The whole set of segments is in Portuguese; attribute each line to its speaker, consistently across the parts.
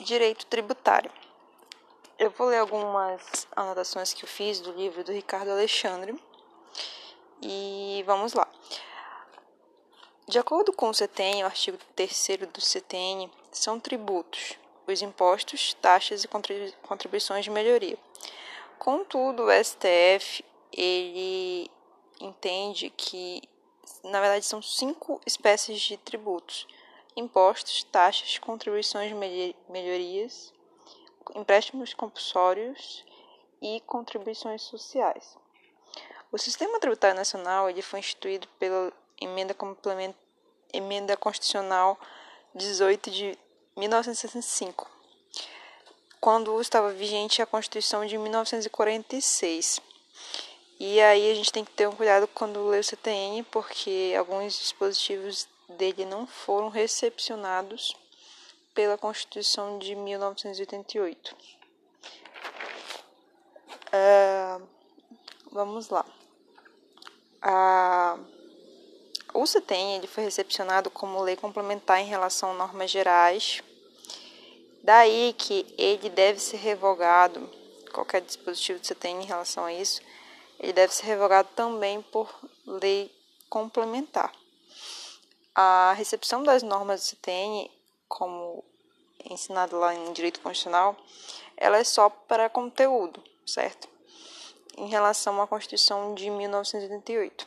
Speaker 1: Direito tributário. Eu vou ler algumas anotações que eu fiz do livro do Ricardo Alexandre e vamos lá. De acordo com o CTN, o artigo 3 do CTN, são tributos os impostos, taxas e contribuições de melhoria. Contudo, o STF ele entende que na verdade são cinco espécies de tributos impostos, taxas, contribuições melhorias, empréstimos compulsórios e contribuições sociais. O Sistema Tributário Nacional ele foi instituído pela emenda, complement... emenda constitucional 18 de 1965, quando estava vigente a Constituição de 1946. E aí a gente tem que ter um cuidado quando lê o CTN, porque alguns dispositivos dele não foram recepcionados pela Constituição de 1988. Uh, vamos lá. Uh, o CETEM ele foi recepcionado como lei complementar em relação a normas gerais. Daí que ele deve ser revogado, qualquer dispositivo do CETEM em relação a isso, ele deve ser revogado também por lei complementar. A recepção das normas do CTN, como ensinado lá em Direito Constitucional, ela é só para conteúdo, certo? Em relação à Constituição de 1988.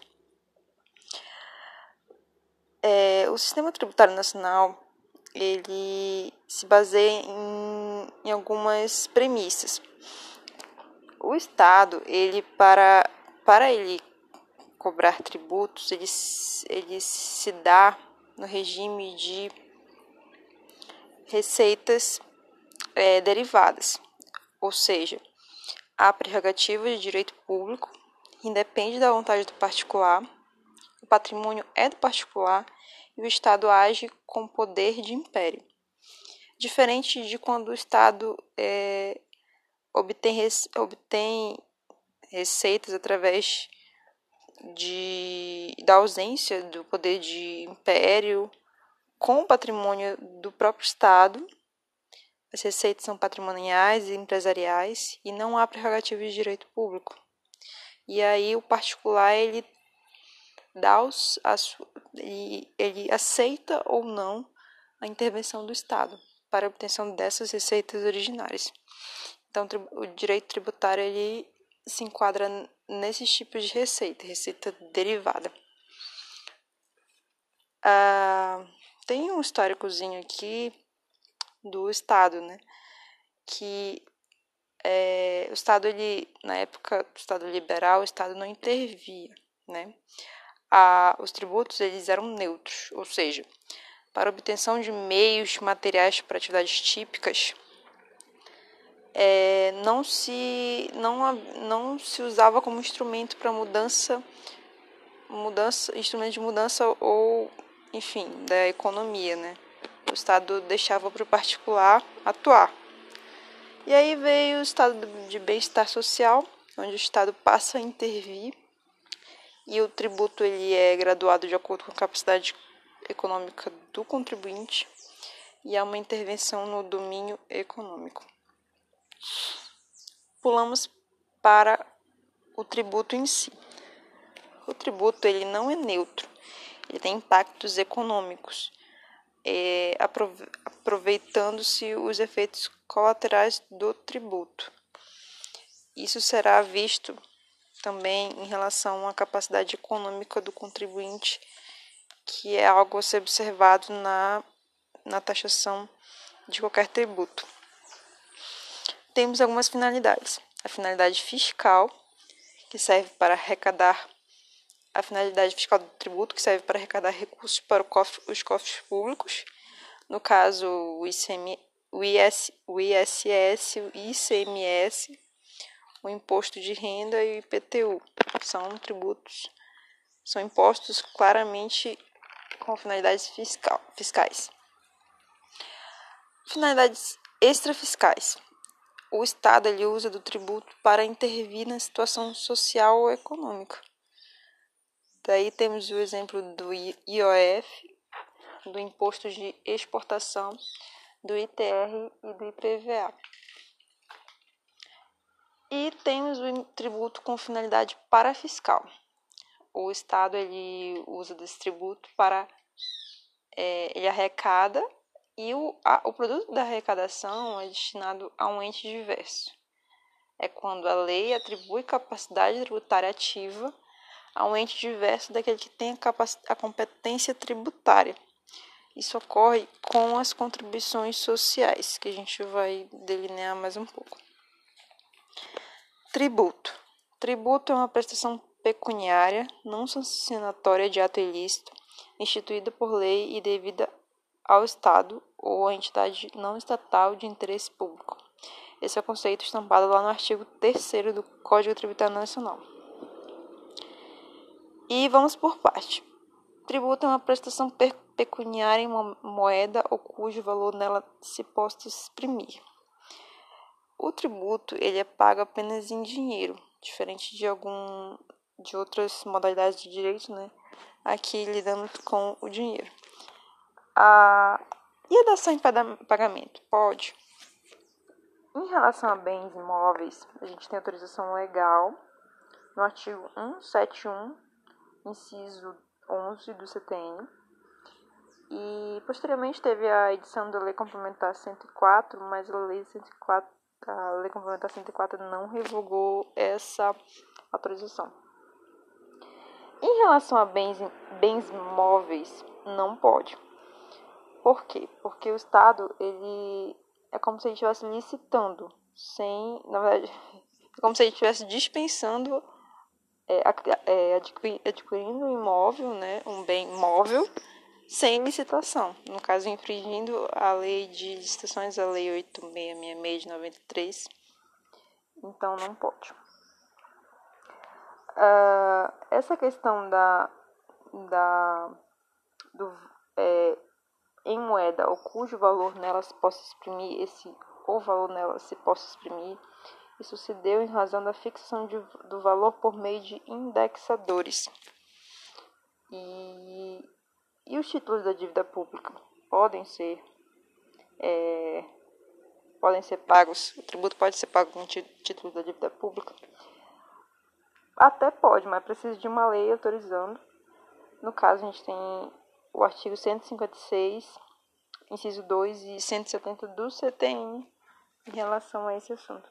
Speaker 1: É, o sistema tributário nacional ele se baseia em, em algumas premissas. O Estado, ele para para ele cobrar tributos, ele, ele se dá no regime de receitas é, derivadas, ou seja, a prerrogativa de direito público independe da vontade do particular, o patrimônio é do particular e o Estado age com poder de império. Diferente de quando o Estado é, obtém, obtém receitas através de, da ausência do poder de império com o patrimônio do próprio Estado. As receitas são patrimoniais e empresariais e não há prerrogativa de direito público. E aí o particular ele dá os, a, ele aceita ou não a intervenção do Estado para a obtenção dessas receitas originárias. Então o direito tributário ele se enquadra nesses tipos de receita, receita derivada. Ah, tem um históricozinho aqui do Estado, né? Que é, o Estado, ele, na época do Estado liberal, o Estado não intervia, né? Ah, os tributos, eles eram neutros, ou seja, para obtenção de meios materiais para atividades típicas, é, não, se, não, não se usava como instrumento para mudança, mudança, instrumento de mudança ou, enfim, da economia, né? O Estado deixava para o particular atuar. E aí veio o estado de bem-estar social, onde o Estado passa a intervir e o tributo ele é graduado de acordo com a capacidade econômica do contribuinte e há uma intervenção no domínio econômico. Pulamos para o tributo em si. O tributo ele não é neutro, ele tem impactos econômicos, é, aproveitando-se os efeitos colaterais do tributo. Isso será visto também em relação à capacidade econômica do contribuinte, que é algo a ser observado na, na taxação de qualquer tributo temos algumas finalidades. A finalidade fiscal, que serve para arrecadar a finalidade fiscal do tributo, que serve para arrecadar recursos para cofre, os cofres públicos, no caso o, ICM, o, IS, o ISS, o ICMS, o imposto de renda e o IPTU. São tributos, são impostos claramente com finalidades fiscal, fiscais. Finalidades extrafiscais o Estado ele usa do tributo para intervir na situação social ou econômica. Daí temos o exemplo do IOF, do Imposto de Exportação, do ITR e do IPVA. E temos o tributo com finalidade parafiscal. O Estado ele usa desse tributo para é, ele arrecada e o, a, o produto da arrecadação é destinado a um ente diverso. É quando a lei atribui capacidade tributária ativa a um ente diverso daquele que tem a, a competência tributária. Isso ocorre com as contribuições sociais, que a gente vai delinear mais um pouco. Tributo. Tributo é uma prestação pecuniária não sancionatória de ato ilícito, instituída por lei e devida ao Estado ou à entidade não estatal de interesse público. Esse é o conceito estampado lá no artigo 3 do Código Tributário Nacional. E vamos por parte. Tributo é uma prestação pecuniária em uma moeda ou cujo valor nela se possa exprimir. O tributo ele é pago apenas em dinheiro, diferente de algum de outras modalidades de direito, né? Aqui lidando com o dinheiro. E a dação em pagamento pode. Em relação a bens imóveis, a gente tem autorização legal no artigo 171, inciso 11 do CTN. E posteriormente teve a edição da Lei Complementar 104, mas a Lei 104 a Lei Complementar 104 não revogou essa autorização. Em relação a bens, bens móveis, não pode. Por quê? Porque o Estado, ele é como se ele estivesse licitando, sem, na verdade, é como se ele estivesse dispensando, é, é, adquirindo um imóvel, né, um bem móvel, sem licitação. No caso, infringindo a lei de licitações, a lei 8666 de 93. Então, não pode. Uh, essa questão da, da do, é, em moeda ou cujo valor nela se possa exprimir, esse ou valor nela se possa exprimir, isso se deu em razão da fixação de, do valor por meio de indexadores. E e os títulos da dívida pública podem ser é, podem ser pagos, o tributo pode ser pago com título da dívida pública? Até pode, mas precisa de uma lei autorizando. No caso, a gente tem o artigo 156, inciso 2 e 170 do CTN em relação a esse assunto.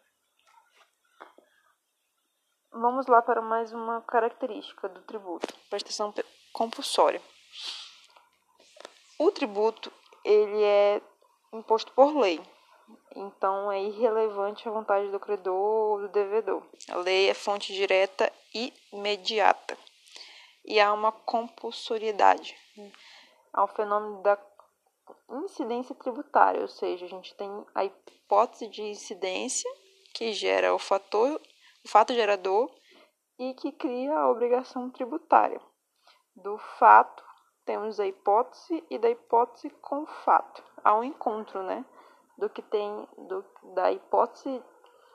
Speaker 1: Vamos lá para mais uma característica do tributo, prestação compulsória. O tributo ele é imposto por lei, então é irrelevante a vontade do credor ou do devedor. A lei é fonte direta e imediata e há uma compulsoriedade. Há o fenômeno da incidência tributária, ou seja, a gente tem a hipótese de incidência que gera o fator, o fato gerador e que cria a obrigação tributária do fato temos a hipótese e da hipótese com fato. Há um encontro, né? Do que tem do, da hipótese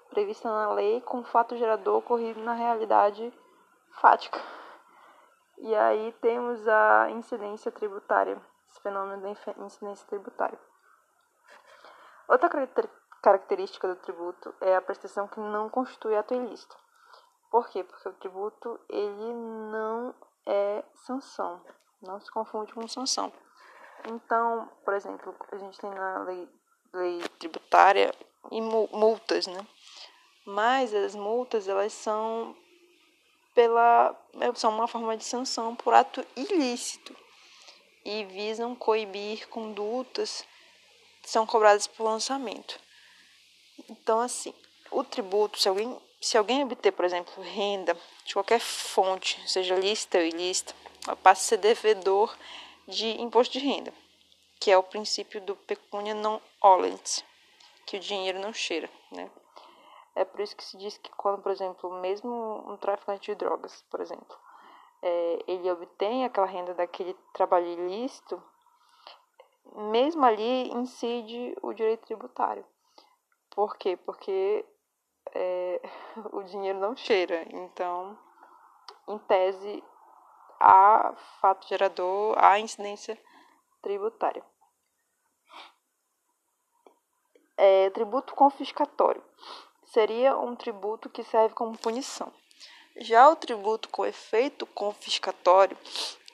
Speaker 1: prevista na lei com o fato gerador ocorrido na realidade fática. E aí temos a incidência tributária, esse fenômeno da incidência tributária. Outra característica do tributo é a prestação que não constitui ato ilícito. Por quê? Porque o tributo ele não é sanção, não se confunde com sanção. Então, por exemplo, a gente tem na lei, lei tributária e multas, né? Mas as multas, elas são pela são uma forma de sanção por ato ilícito e visam coibir condutas que são cobradas por lançamento. Então, assim, o tributo, se alguém, se alguém obter, por exemplo, renda de qualquer fonte, seja lícita ou ilícita, passa a ser devedor de imposto de renda, que é o princípio do pecunia non olent, que o dinheiro não cheira, né? É por isso que se diz que quando, por exemplo, mesmo um traficante de drogas, por exemplo, é, ele obtém aquela renda daquele trabalho ilícito, mesmo ali incide o direito tributário. Por quê? Porque é, o dinheiro não cheira. Então, em tese, a fato gerador, a incidência tributária. É, tributo confiscatório seria um tributo que serve como punição. Já o tributo com efeito confiscatório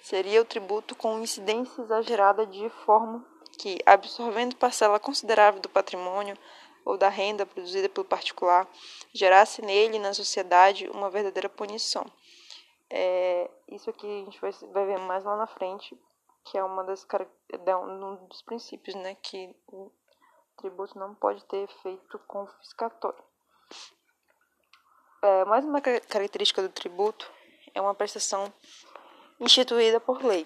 Speaker 1: seria o tributo com incidência exagerada de forma que, absorvendo parcela considerável do patrimônio ou da renda produzida pelo particular, gerasse nele e na sociedade uma verdadeira punição. É, isso aqui a gente vai, vai ver mais lá na frente, que é uma das um dos princípios, né, que o tributo não pode ter efeito confiscatório. É, mais uma característica do tributo é uma prestação instituída por lei.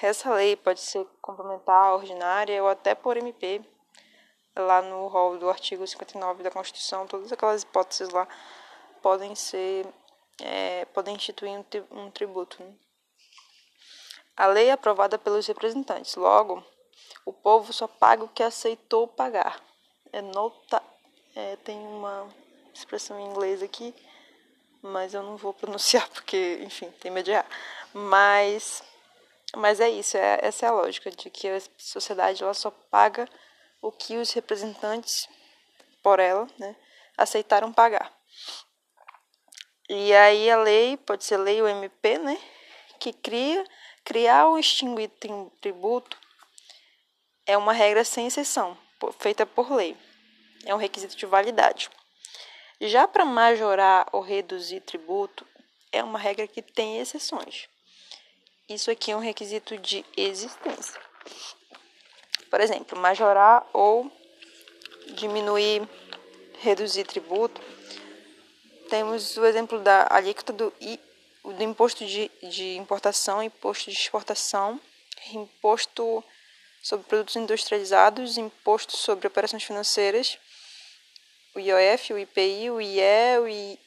Speaker 1: Essa lei pode ser complementar, ordinária ou até por MP, lá no rol do artigo 59 da Constituição, todas aquelas hipóteses lá podem ser, é, podem instituir um, um tributo. Né? A lei é aprovada pelos representantes, logo, o povo só paga o que aceitou pagar. É nota, é, tem uma expressão em inglês aqui, mas eu não vou pronunciar porque, enfim, tem medo de errar. Mas, mas é isso, é, essa é a lógica de que a sociedade ela só paga o que os representantes por ela, né, aceitaram pagar. E aí a lei, pode ser lei ou MP, né, que cria, criar ou extinguir tributo é uma regra sem exceção, feita por lei. É um requisito de validade. Já para majorar ou reduzir tributo, é uma regra que tem exceções. Isso aqui é um requisito de existência. Por exemplo, majorar ou diminuir, reduzir tributo. Temos o exemplo da alíquota do, do imposto de, de importação, imposto de exportação, imposto sobre produtos industrializados, imposto sobre operações financeiras o IOF, o IPI, o IE,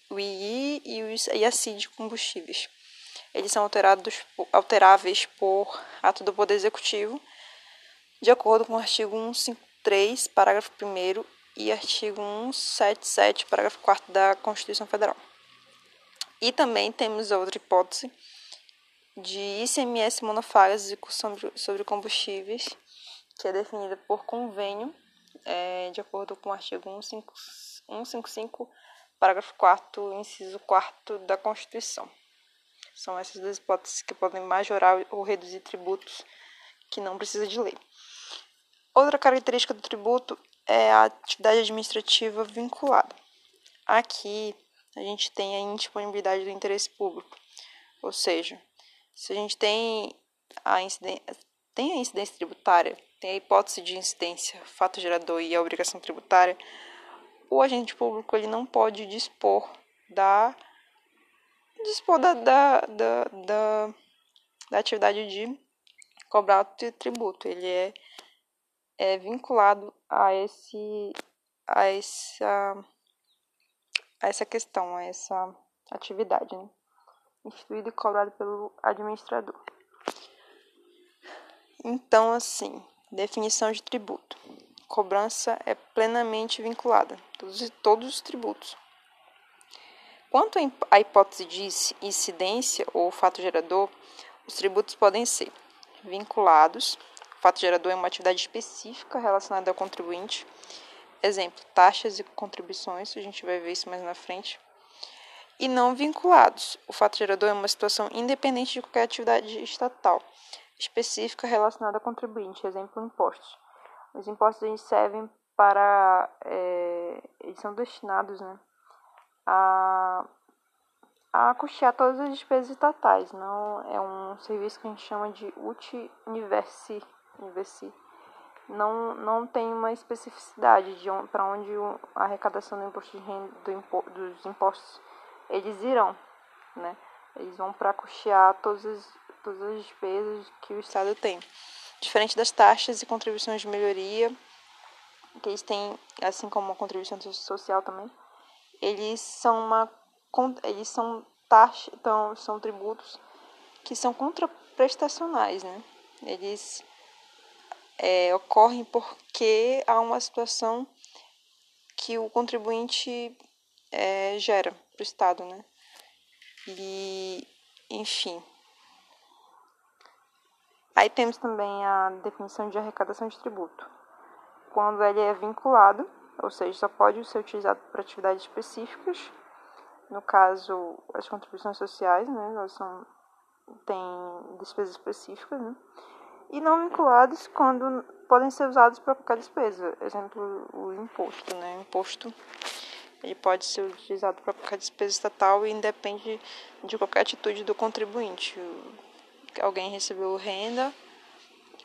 Speaker 1: o II e a CID de combustíveis. Eles são alterados, alteráveis por ato do Poder Executivo, de acordo com o artigo 153, parágrafo 1 e artigo 177, parágrafo 4 da Constituição Federal. E também temos outra hipótese de ICMS monofásico sobre, sobre combustíveis, que é definida por convênio é, de acordo com o artigo 155, parágrafo 4 inciso 4 da Constituição. São essas duas hipóteses que podem majorar ou reduzir tributos que não precisa de lei. Outra característica do tributo é a atividade administrativa vinculada. Aqui a gente tem a indisponibilidade do interesse público, ou seja, se a gente tem a incidência, tem a incidência tributária tem a hipótese de incidência, fato gerador e a obrigação tributária, o agente público ele não pode dispor da dispor da, da, da, da, da atividade de cobrar tributo. Ele é, é vinculado a esse a essa a essa questão, a essa atividade, né? instituído e cobrado pelo administrador. Então, assim, Definição de tributo. Cobrança é plenamente vinculada, todos, todos os tributos. Quanto à hipótese de incidência ou fato gerador, os tributos podem ser vinculados. O fato gerador é uma atividade específica relacionada ao contribuinte. Exemplo, taxas e contribuições, a gente vai ver isso mais na frente. E não vinculados. O fato gerador é uma situação independente de qualquer atividade estatal específica relacionada a contribuinte, exemplo, impostos. Os impostos eles servem para, é, eles são destinados né, a, a custear todas as despesas estatais, não é um serviço que a gente chama de uti universi, universi. Não, não tem uma especificidade de on, para onde a arrecadação do imposto de renda, do impo, dos impostos eles irão, né? Eles vão para custear todas as, todas as despesas que o Estado tem. Diferente das taxas e contribuições de melhoria, que eles têm, assim como a contribuição social também, eles são uma eles são taxas, então são tributos que são contraprestacionais, né? Eles é, ocorrem porque há uma situação que o contribuinte é, gera para o Estado, né? E, enfim. Aí temos também a definição de arrecadação de tributo. quando ele é vinculado, ou seja, só pode ser utilizado para atividades específicas. No caso, as contribuições sociais, né, elas são têm despesas específicas, né? E não vinculados quando podem ser usados para qualquer despesa. Exemplo, o imposto, né? O imposto ele pode ser utilizado para qualquer despesa estatal e independe de qualquer atitude do contribuinte. Alguém recebeu renda,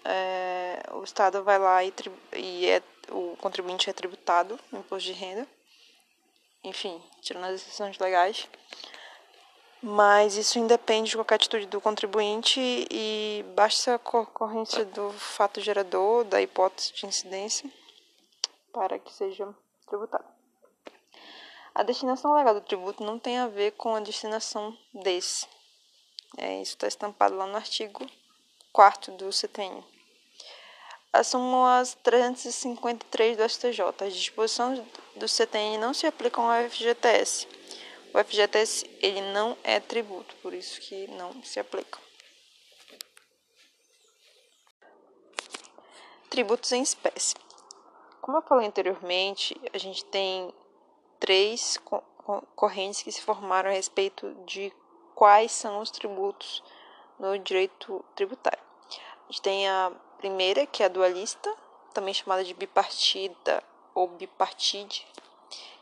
Speaker 1: é, o Estado vai lá e, e é, o contribuinte é tributado no imposto de renda, enfim, tirando as exceções legais. Mas isso independe de qualquer atitude do contribuinte e basta a ocorrência do fato gerador, da hipótese de incidência, para que seja tributado. A destinação legal do tributo não tem a ver com a destinação desse. É, isso está estampado lá no artigo 4 do CTN. A súmula 353 do STJ. As disposições do CTN não se aplicam ao FGTS. O FGTS ele não é tributo, por isso que não se aplica. Tributos em espécie. Como eu falei anteriormente, a gente tem três correntes que se formaram a respeito de quais são os tributos no direito tributário. A gente tem a primeira, que é a dualista, também chamada de bipartida ou bipartide,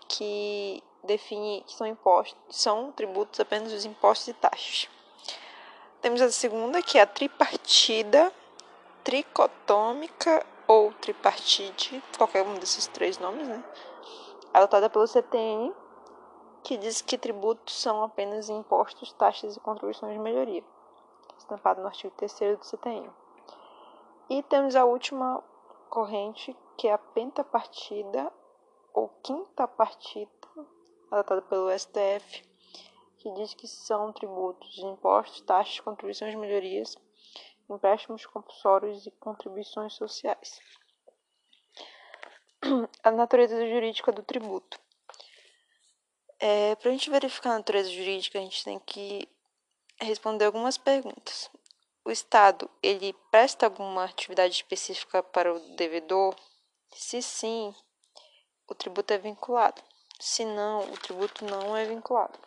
Speaker 1: que define que são impostos, são tributos apenas os impostos e taxas. Temos a segunda, que é a tripartida, tricotômica ou tripartite, qualquer um desses três nomes, né? Adotada pelo CTN, que diz que tributos são apenas impostos, taxas e contribuições de melhoria, estampado no artigo 3 do CTN. E temos a última corrente, que é a pentapartida ou quinta partida, adotada pelo STF, que diz que são tributos, impostos, taxas, contribuições, melhorias, empréstimos compulsórios e contribuições sociais. A natureza jurídica do tributo. É, Para a gente verificar a natureza jurídica, a gente tem que responder algumas perguntas o Estado ele presta alguma atividade específica para o devedor? Se sim, o tributo é vinculado. Se não, o tributo não é vinculado.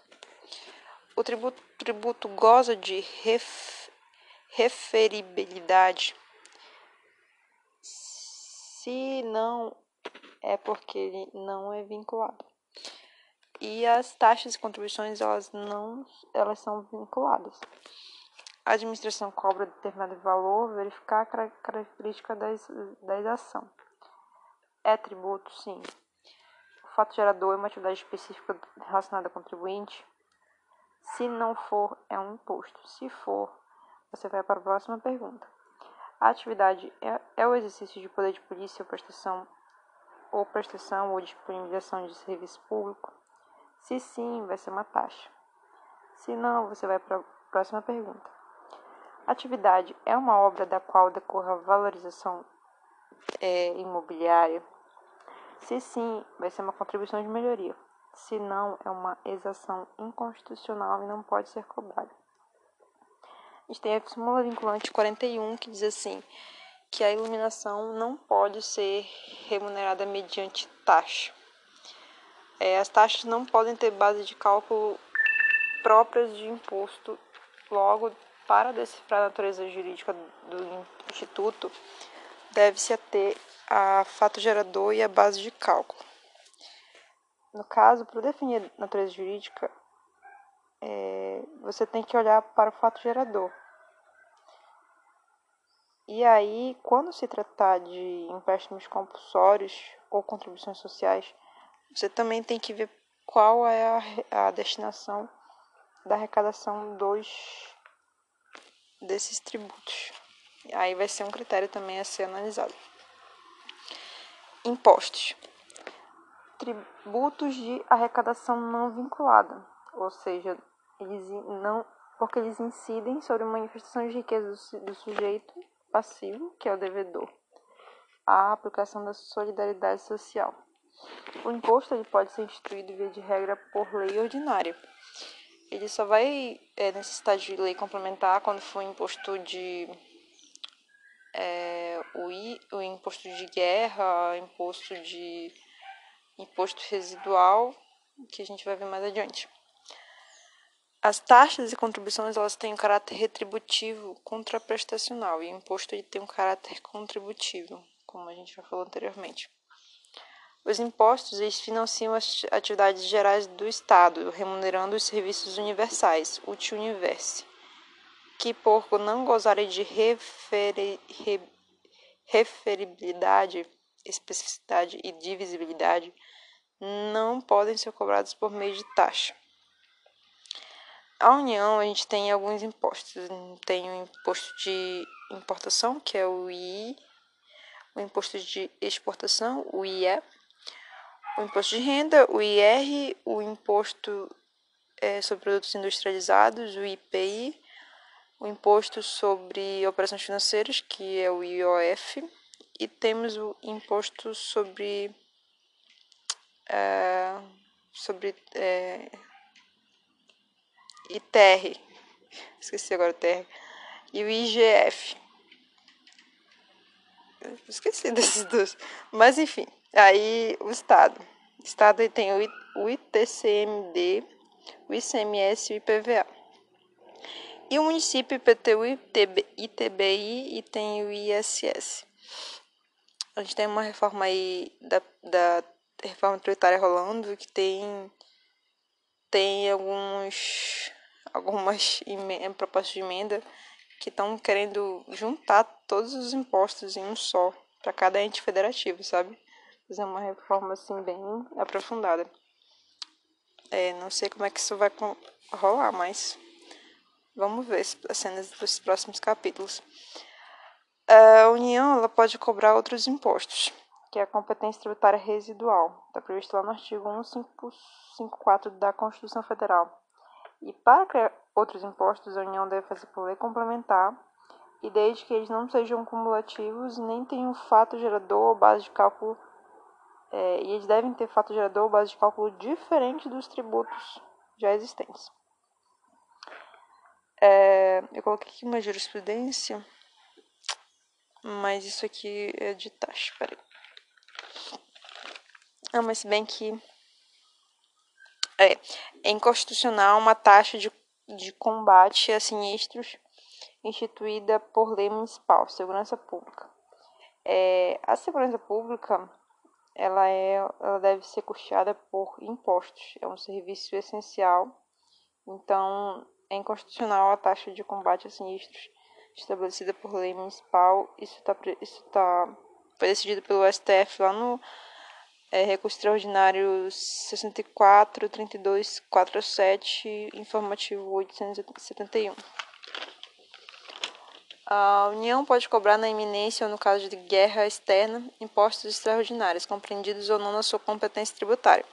Speaker 1: O tributo, tributo goza de ref, referibilidade. Se não, é porque ele não é vinculado. E as taxas e contribuições, elas não, elas são vinculadas a administração cobra determinado valor, verificar a característica da, da ação. É tributo, sim. O fato gerador é uma atividade específica relacionada ao contribuinte. Se não for, é um imposto. Se for, você vai para a próxima pergunta. A atividade é, é o exercício de poder de polícia ou prestação ou prestação ou disponibilização de serviço público? Se sim, vai ser uma taxa. Se não, você vai para a próxima pergunta. Atividade é uma obra da qual decorra valorização é, imobiliária? Se sim, vai ser uma contribuição de melhoria. Se não, é uma exação inconstitucional e não pode ser cobrada. A gente tem a súmula vinculante 41 que diz assim: que a iluminação não pode ser remunerada mediante taxa. É, as taxas não podem ter base de cálculo próprias de imposto, logo para decifrar a natureza jurídica do Instituto, deve-se ater a fato gerador e a base de cálculo. No caso, para definir a natureza jurídica, é, você tem que olhar para o fato gerador. E aí, quando se tratar de empréstimos compulsórios ou contribuições sociais, você também tem que ver qual é a, a destinação da arrecadação dos desses tributos. Aí vai ser um critério também a ser analisado. Impostos. Tributos de arrecadação não vinculada, ou seja, eles não porque eles incidem sobre manifestação de riqueza do sujeito passivo, que é o devedor, a aplicação da solidariedade social. O imposto ele pode ser instituído via de regra por lei ordinária ele só vai é, necessitar de lei complementar quando for imposto de é, o, I, o imposto de guerra, imposto de imposto residual, que a gente vai ver mais adiante. As taxas e contribuições elas têm um caráter retributivo contraprestacional e o imposto ele tem um caráter contributivo, como a gente já falou anteriormente. Os impostos eles financiam as atividades gerais do Estado, remunerando os serviços universais, util universe, que por não gozarem de referi, re, referibilidade, especificidade e divisibilidade, não podem ser cobrados por meio de taxa. A União, a gente tem alguns impostos. Tem o imposto de importação, que é o II, o imposto de exportação, o IE, o imposto de renda, o IR, o imposto é, sobre produtos industrializados, o IPI, o imposto sobre operações financeiras, que é o IOF, e temos o imposto sobre é, sobre é, ITR, esqueci agora o TR, e o IGF. esqueci desses dois, mas enfim, aí o Estado. O Estado tem o ITCMD, o ICMS e o IPVA. E o município IPTU, ITBI e tem o ISS. A gente tem uma reforma aí da, da reforma tributária rolando que tem tem alguns algumas propostas de emenda que estão querendo juntar todos os impostos em um só para cada ente federativo, sabe? Fazer uma reforma assim bem aprofundada. É, não sei como é que isso vai rolar, mas vamos ver as cenas dos próximos capítulos. A União ela pode cobrar outros impostos que é a competência tributária residual. Está previsto lá no artigo 1554 da Constituição Federal. E para criar outros impostos, a União deve fazer por lei complementar, e desde que eles não sejam cumulativos nem tenham fato gerador ou base de cálculo, é, e eles devem ter fato gerador ou base de cálculo diferente dos tributos já existentes. É, eu coloquei aqui uma jurisprudência, mas isso aqui é de taxa, peraí. Ah, mas se bem que é, é inconstitucional uma taxa de, de combate a sinistros instituída por lei municipal, segurança pública. É, a segurança pública ela, é, ela deve ser custeada por impostos, é um serviço essencial, então é inconstitucional a taxa de combate a sinistros estabelecida por lei municipal. Isso, tá, isso tá, foi decidido pelo STF lá no é, recurso extraordinário 64 32 47 informativo 871. A União pode cobrar na iminência ou no caso de guerra externa impostos extraordinários, compreendidos ou não na sua competência tributária.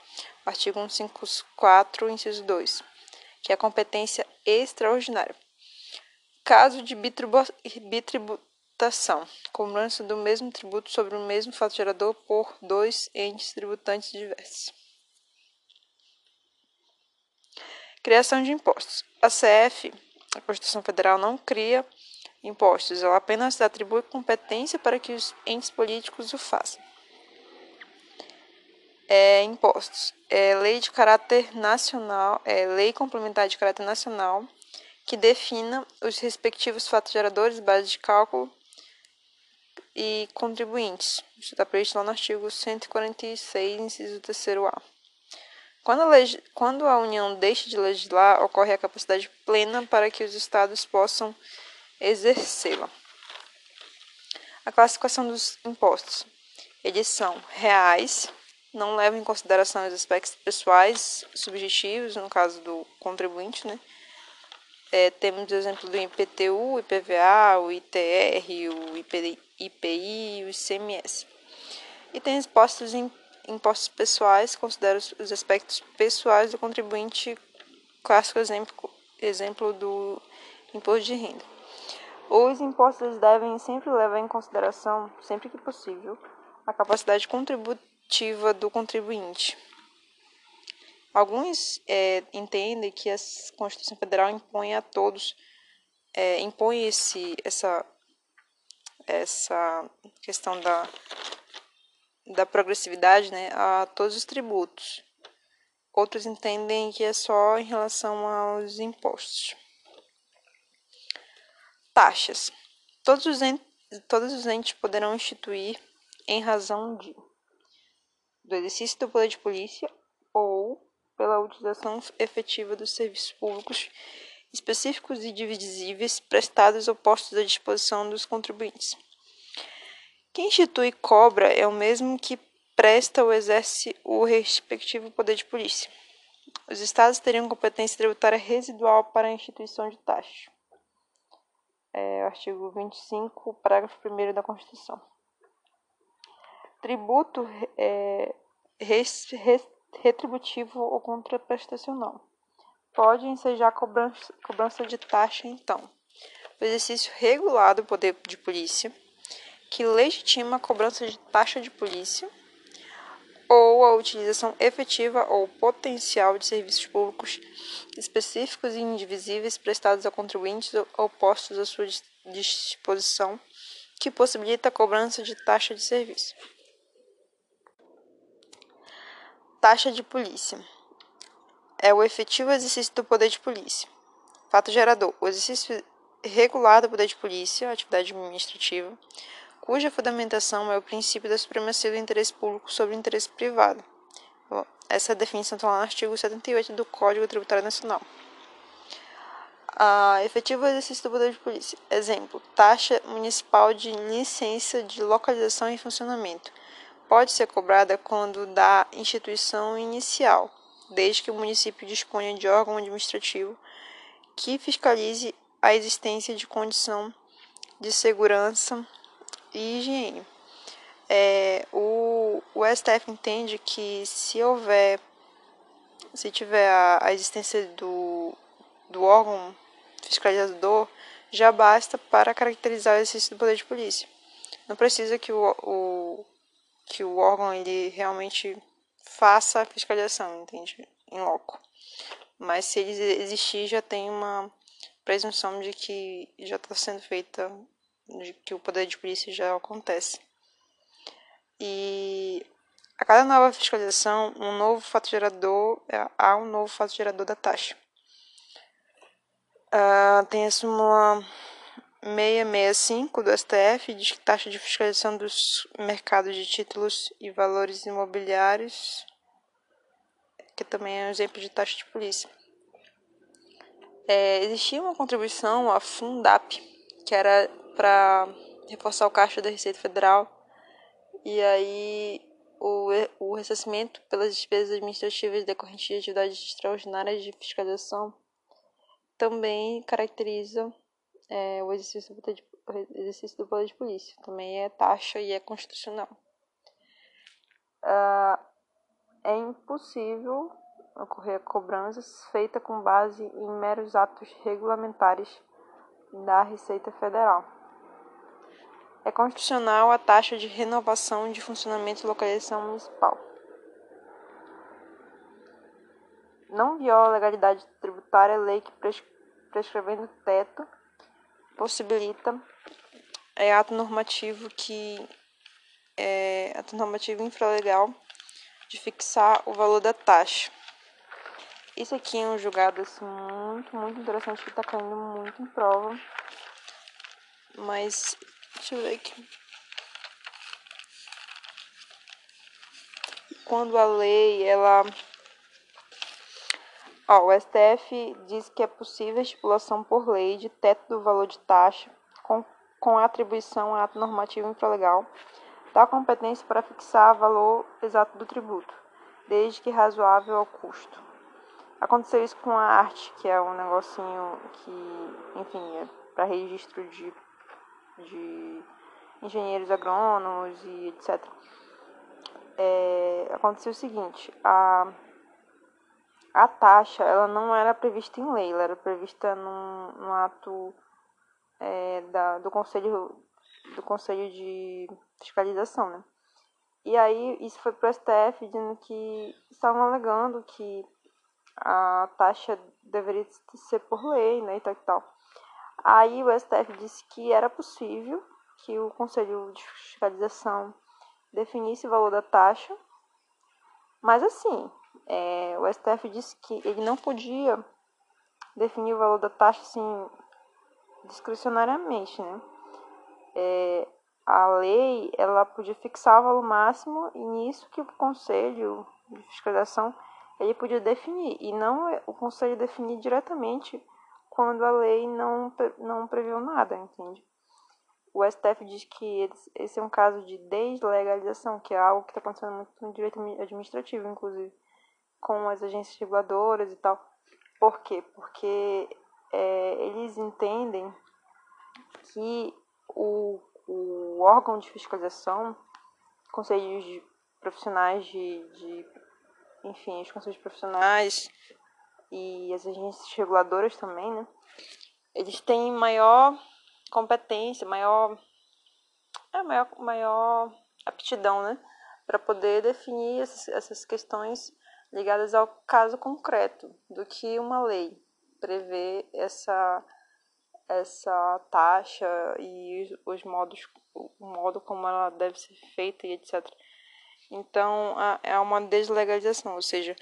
Speaker 1: Artigo 154, inciso 2, que é a competência extraordinária. Caso de bitribu tributação, cobrança do mesmo tributo sobre o mesmo fato gerador por dois entes tributantes diversos. Criação de impostos. A CF, a Constituição Federal, não cria impostos, ela apenas atribui competência para que os entes políticos o façam. É, impostos. É lei de caráter nacional, é lei complementar de caráter nacional que defina os respectivos fatos geradores, base de cálculo e contribuintes. Isso está previsto lá no artigo 146, inciso 3a. Quando a, Quando a União deixa de legislar, ocorre a capacidade plena para que os Estados possam exercê-la. A classificação dos impostos. Eles são reais, não levam em consideração os aspectos pessoais, subjetivos, no caso do contribuinte, né? É, temos o exemplo do IPTU, IPVA, o ITR, o IPI, o ICMS. E tem impostos, impostos pessoais, considera os aspectos pessoais do contribuinte, clássico exemplo, exemplo do imposto de renda. Os impostos devem sempre levar em consideração, sempre que possível, a capacidade contributiva do contribuinte. Alguns é, entendem que a Constituição Federal impõe a todos, é, impõe esse, essa essa questão da, da progressividade né, a todos os tributos. Outros entendem que é só em relação aos impostos. Taxas. Todos os, entes, todos os entes poderão instituir em razão de do exercício do poder de polícia ou pela utilização efetiva dos serviços públicos específicos e divisíveis prestados ou postos à disposição dos contribuintes. Quem institui cobra é o mesmo que presta ou exerce o respectivo poder de polícia. Os estados teriam competência tributária residual para a instituição de taxa. É artigo 25, parágrafo 1 da Constituição. Tributo é, res, res, retributivo ou contraprestacional. Pode ensejar cobrança, cobrança de taxa, então. O exercício regulado do poder de polícia, que legitima a cobrança de taxa de polícia, ou a utilização efetiva ou potencial de serviços públicos específicos e indivisíveis prestados a contribuintes ou postos à sua disposição, que possibilita a cobrança de taxa de serviço. Taxa de polícia. É o efetivo exercício do poder de polícia. Fato gerador. O exercício regular do poder de polícia, atividade administrativa, cuja fundamentação é o princípio da supremacia do interesse público sobre o interesse privado. Essa definição está lá no artigo 78 do Código Tributário Nacional. A efetivo exercício do poder de polícia. Exemplo: taxa municipal de licença de localização e funcionamento pode ser cobrada quando da instituição inicial, desde que o município disponha de órgão administrativo que fiscalize a existência de condição de segurança e higiene. É, o, o STF entende que se houver, se tiver a, a existência do, do órgão fiscalizador, já basta para caracterizar o exercício do poder de polícia. Não precisa que o, o que o órgão ele realmente faça a fiscalização, entende? Em loco. Mas se ele existir, já tem uma presunção de que já está sendo feita, que o poder de polícia já acontece. E a cada nova fiscalização, um novo fato gerador, é, há um novo fato gerador da taxa. Uh, tem a súmula 665 do STF diz que taxa de fiscalização dos mercados de títulos e valores imobiliários, que também é um exemplo de taxa de polícia. É, existia uma contribuição à Fundap, que era para reforçar o caixa da Receita Federal, e aí o, o ressarcimento pelas despesas administrativas decorrentes de atividades extraordinárias de fiscalização também caracteriza é, o exercício do, poder de, exercício do poder de polícia. Também é taxa e é constitucional. Uh, é impossível ocorrer cobranças feita com base em meros atos regulamentares da Receita Federal. É constitucional a taxa de renovação de funcionamento e localização municipal. Não viola a legalidade tributária a lei que prescrevendo teto possibilita é ato normativo que é ato normativo infralegal de fixar o valor da taxa. Isso aqui é um julgado assim, muito, muito interessante que está caindo muito em prova. Mas deixa eu ver aqui. Quando a lei ela Ó, o STF diz que é possível a estipulação por lei de teto do valor de taxa com, com atribuição a ato normativo infralegal da competência para fixar o valor exato do tributo, desde que razoável ao custo. Aconteceu isso com a arte, que é um negocinho que, enfim, é para registro de, de engenheiros agrônomos e etc. É, aconteceu o seguinte, a a taxa ela não era prevista em lei, ela era prevista num, num ato é, da, do conselho do conselho de fiscalização, né? E aí isso foi para o STF dizendo que estavam alegando que a taxa deveria ser por lei, né, e tal, e tal. Aí o STF disse que era possível que o Conselho de Fiscalização definisse o valor da taxa, mas assim, é, o STF disse que ele não podia definir o valor da taxa assim discricionariamente, né? É, a lei ela podia fixar o valor máximo e nisso que o conselho de fiscalização ele podia definir e não o conselho definir diretamente quando a lei não não previu nada, entende? O STF diz que esse é um caso de deslegalização, que é algo que está acontecendo muito no direito administrativo, inclusive, com as agências reguladoras e tal. Por quê? Porque é, eles entendem que o, o órgão de fiscalização, conselhos de profissionais de, de enfim, os conselhos profissionais e as agências reguladoras também, né? Eles têm maior competência, maior é maior maior aptidão, né, para poder definir essas, questões ligadas ao caso concreto do que uma lei prevê essa essa taxa e os modos o modo como ela deve ser feita e etc. Então é uma deslegalização, ou seja,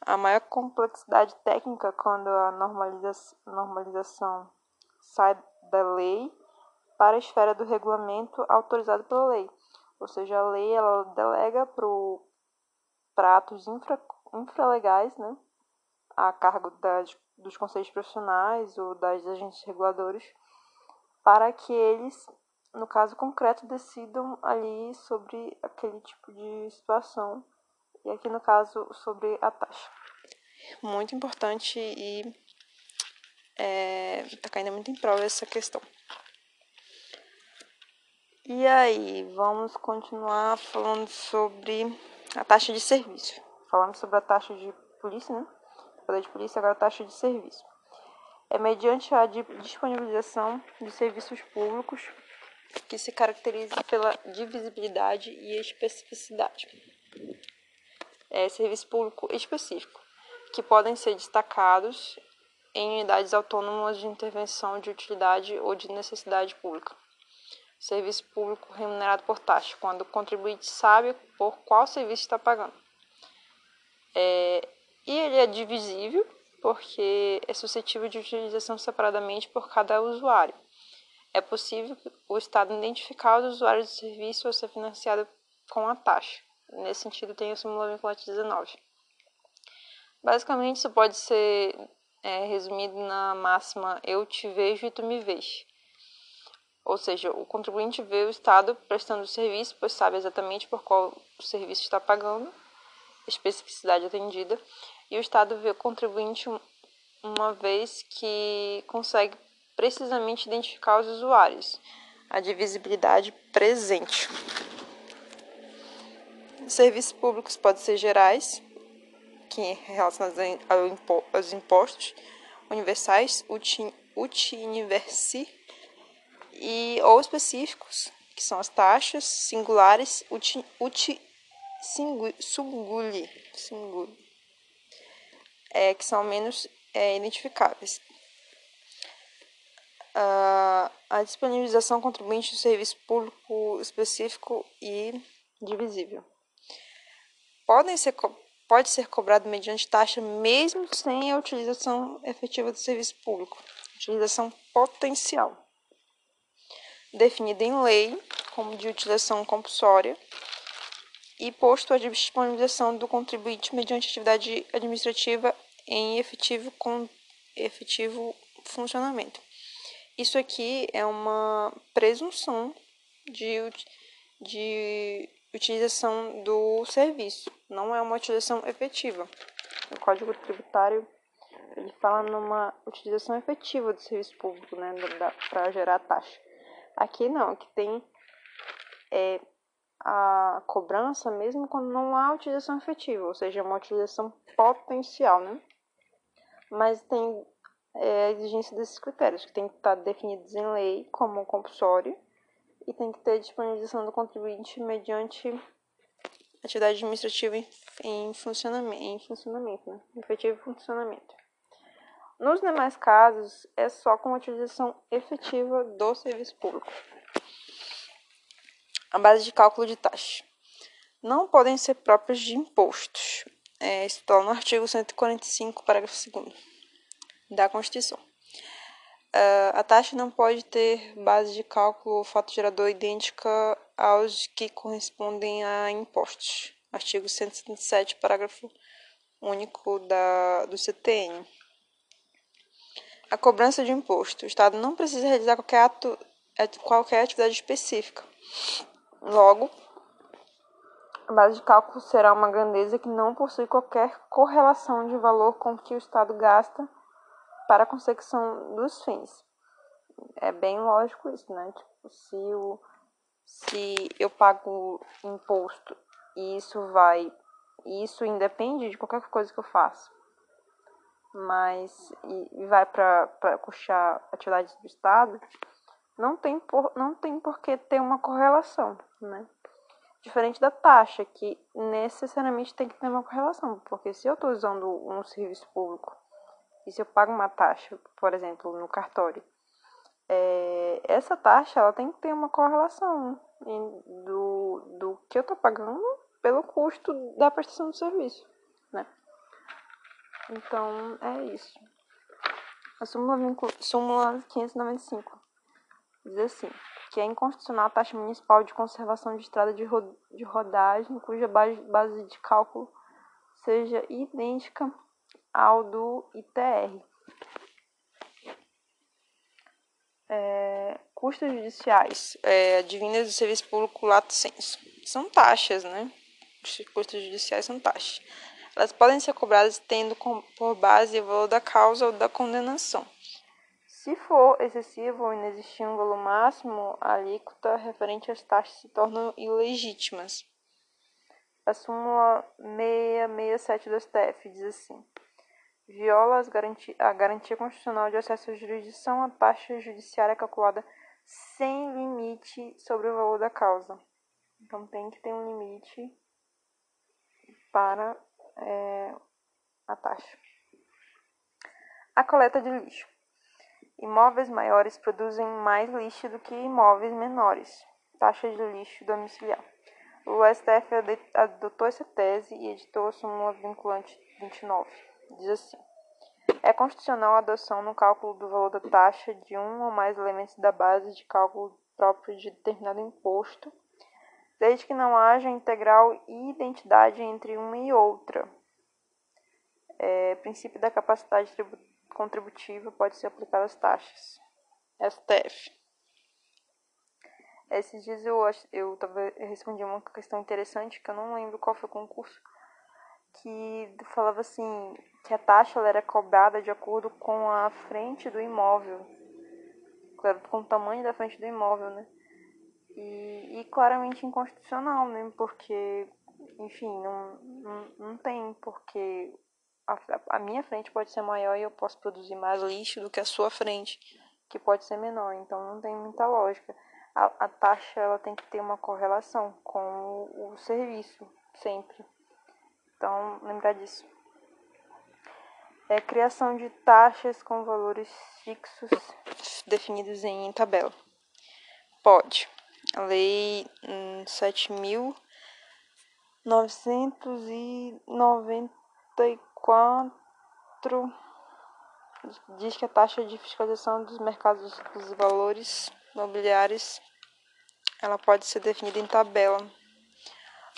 Speaker 1: a maior complexidade técnica quando a normaliza normalização sai da lei para a esfera do regulamento autorizado pela lei. Ou seja, a lei ela delega para atos infra, infralegais, né, a cargo das, dos conselhos profissionais ou das agências reguladoras, para que eles, no caso concreto, decidam ali sobre aquele tipo de situação, e aqui no caso sobre a taxa. Muito importante e está é, caindo muito em prova essa questão. E aí, vamos continuar falando sobre a taxa de serviço. Falando sobre a taxa de polícia, né? Poder de polícia, agora a taxa de serviço. É mediante a disponibilização de serviços públicos que se caracteriza pela divisibilidade e especificidade. É serviço público específico, que podem ser destacados em unidades autônomas de intervenção de utilidade ou de necessidade pública serviço público remunerado por taxa, quando o contribuinte sabe por qual serviço está pagando. É, e ele é divisível porque é suscetível de utilização separadamente por cada usuário. É possível o Estado identificar os usuários do serviço ou ser financiado com a taxa. Nesse sentido, tem o Simula Vinculante 19. Basicamente, isso pode ser é, resumido na máxima eu te vejo e tu me vês ou seja, o contribuinte vê o Estado prestando o serviço, pois sabe exatamente por qual o serviço está pagando, especificidade atendida, e o Estado vê o contribuinte uma vez que consegue precisamente identificar os usuários, a divisibilidade presente. Serviços públicos podem ser gerais, que relacionados aos impostos, universais, uti, uti universi, e ou específicos, que são as taxas singulares uti, uti singuli, singuli, é, que são menos é, identificáveis. Uh, a disponibilização contribuinte do serviço público específico e divisível. Podem ser, pode ser cobrado mediante taxa mesmo sem a utilização efetiva do serviço público. Utilização potencial definida em lei como de utilização compulsória e posto à disponibilização do contribuinte mediante atividade administrativa em efetivo, com, efetivo funcionamento. Isso aqui é uma presunção de, de utilização do serviço, não é uma utilização efetiva. O Código Tributário ele fala numa utilização efetiva do serviço público, né, para gerar taxa. Aqui não, aqui tem é, a cobrança mesmo quando não há utilização efetiva, ou seja, uma utilização potencial, né? Mas tem é, a exigência desses critérios, que tem que estar definidos em lei como compulsório e tem que ter disponibilização do contribuinte mediante atividade administrativa em, funcionamento, em funcionamento né? efetivo funcionamento. Nos demais casos, é só com a utilização efetiva do serviço público. A base de cálculo de taxa. Não podem ser próprias de impostos. É, isso está no artigo 145, parágrafo 2 da Constituição. Uh, a taxa não pode ter base de cálculo ou fato gerador idêntica aos que correspondem a impostos. Artigo 177, parágrafo único da, do CTN. A cobrança de imposto. O Estado não precisa realizar qualquer, ato, qualquer atividade específica. Logo, a base de cálculo será uma grandeza que não possui qualquer correlação de valor com o que o Estado gasta para a consecução dos fins. É bem lógico isso, né? Tipo, se, o, se eu pago imposto e isso vai. Isso independe de qualquer coisa que eu faça. Mas e, vai para custear atividades do Estado, não tem, por, não tem por que ter uma correlação, né? Diferente da taxa, que necessariamente tem que ter uma correlação, porque se eu estou usando um serviço público e se eu pago uma taxa, por exemplo, no cartório, é, essa taxa ela tem que ter uma correlação do, do que eu estou pagando pelo custo da prestação do serviço, né? Então, é isso. A súmula, súmula 595 diz assim, que é inconstitucional a taxa municipal de conservação de estrada de, ro de rodagem cuja base de cálculo seja idêntica ao do ITR. É, custos judiciais, é, advindas do serviço público lato senso. São taxas, né? Os custos judiciais são taxas. Elas podem ser cobradas tendo por base o valor da causa ou da condenação. Se for excessivo ou inexistir um valor máximo, a alíquota referente às taxas se tornam ilegítimas. A súmula 667 do STF diz assim: viola garanti a garantia constitucional de acesso à jurisdição, a taxa judiciária é calculada sem limite sobre o valor da causa. Então tem que ter um limite para é, a taxa. A coleta de lixo. Imóveis maiores produzem mais lixo do que imóveis menores. Taxa de lixo domiciliar. O STF adotou essa tese e editou a súmula vinculante 29 diz assim: é constitucional a adoção no cálculo do valor da taxa de um ou mais elementos da base de cálculo próprio de determinado imposto, desde que não haja integral identidade entre uma e outra. É, princípio da capacidade contributiva pode ser aplicado às taxas. STF. Esses dias eu, eu, eu respondi uma questão interessante que eu não lembro qual foi o concurso que falava assim que a taxa era cobrada de acordo com a frente do imóvel, claro, com o tamanho da frente do imóvel, né? E, e claramente inconstitucional, né? Porque, enfim, não, não, não tem porque a, a minha frente pode ser maior e eu posso produzir mais lixo do que a sua frente, que pode ser menor. Então não tem muita lógica. A, a taxa ela tem que ter uma correlação com o, o serviço, sempre. Então, lembrar disso. É criação de taxas com valores fixos definidos em tabela. Pode. A lei 7.994 diz que a taxa de fiscalização dos mercados dos valores mobiliários ela pode ser definida em tabela.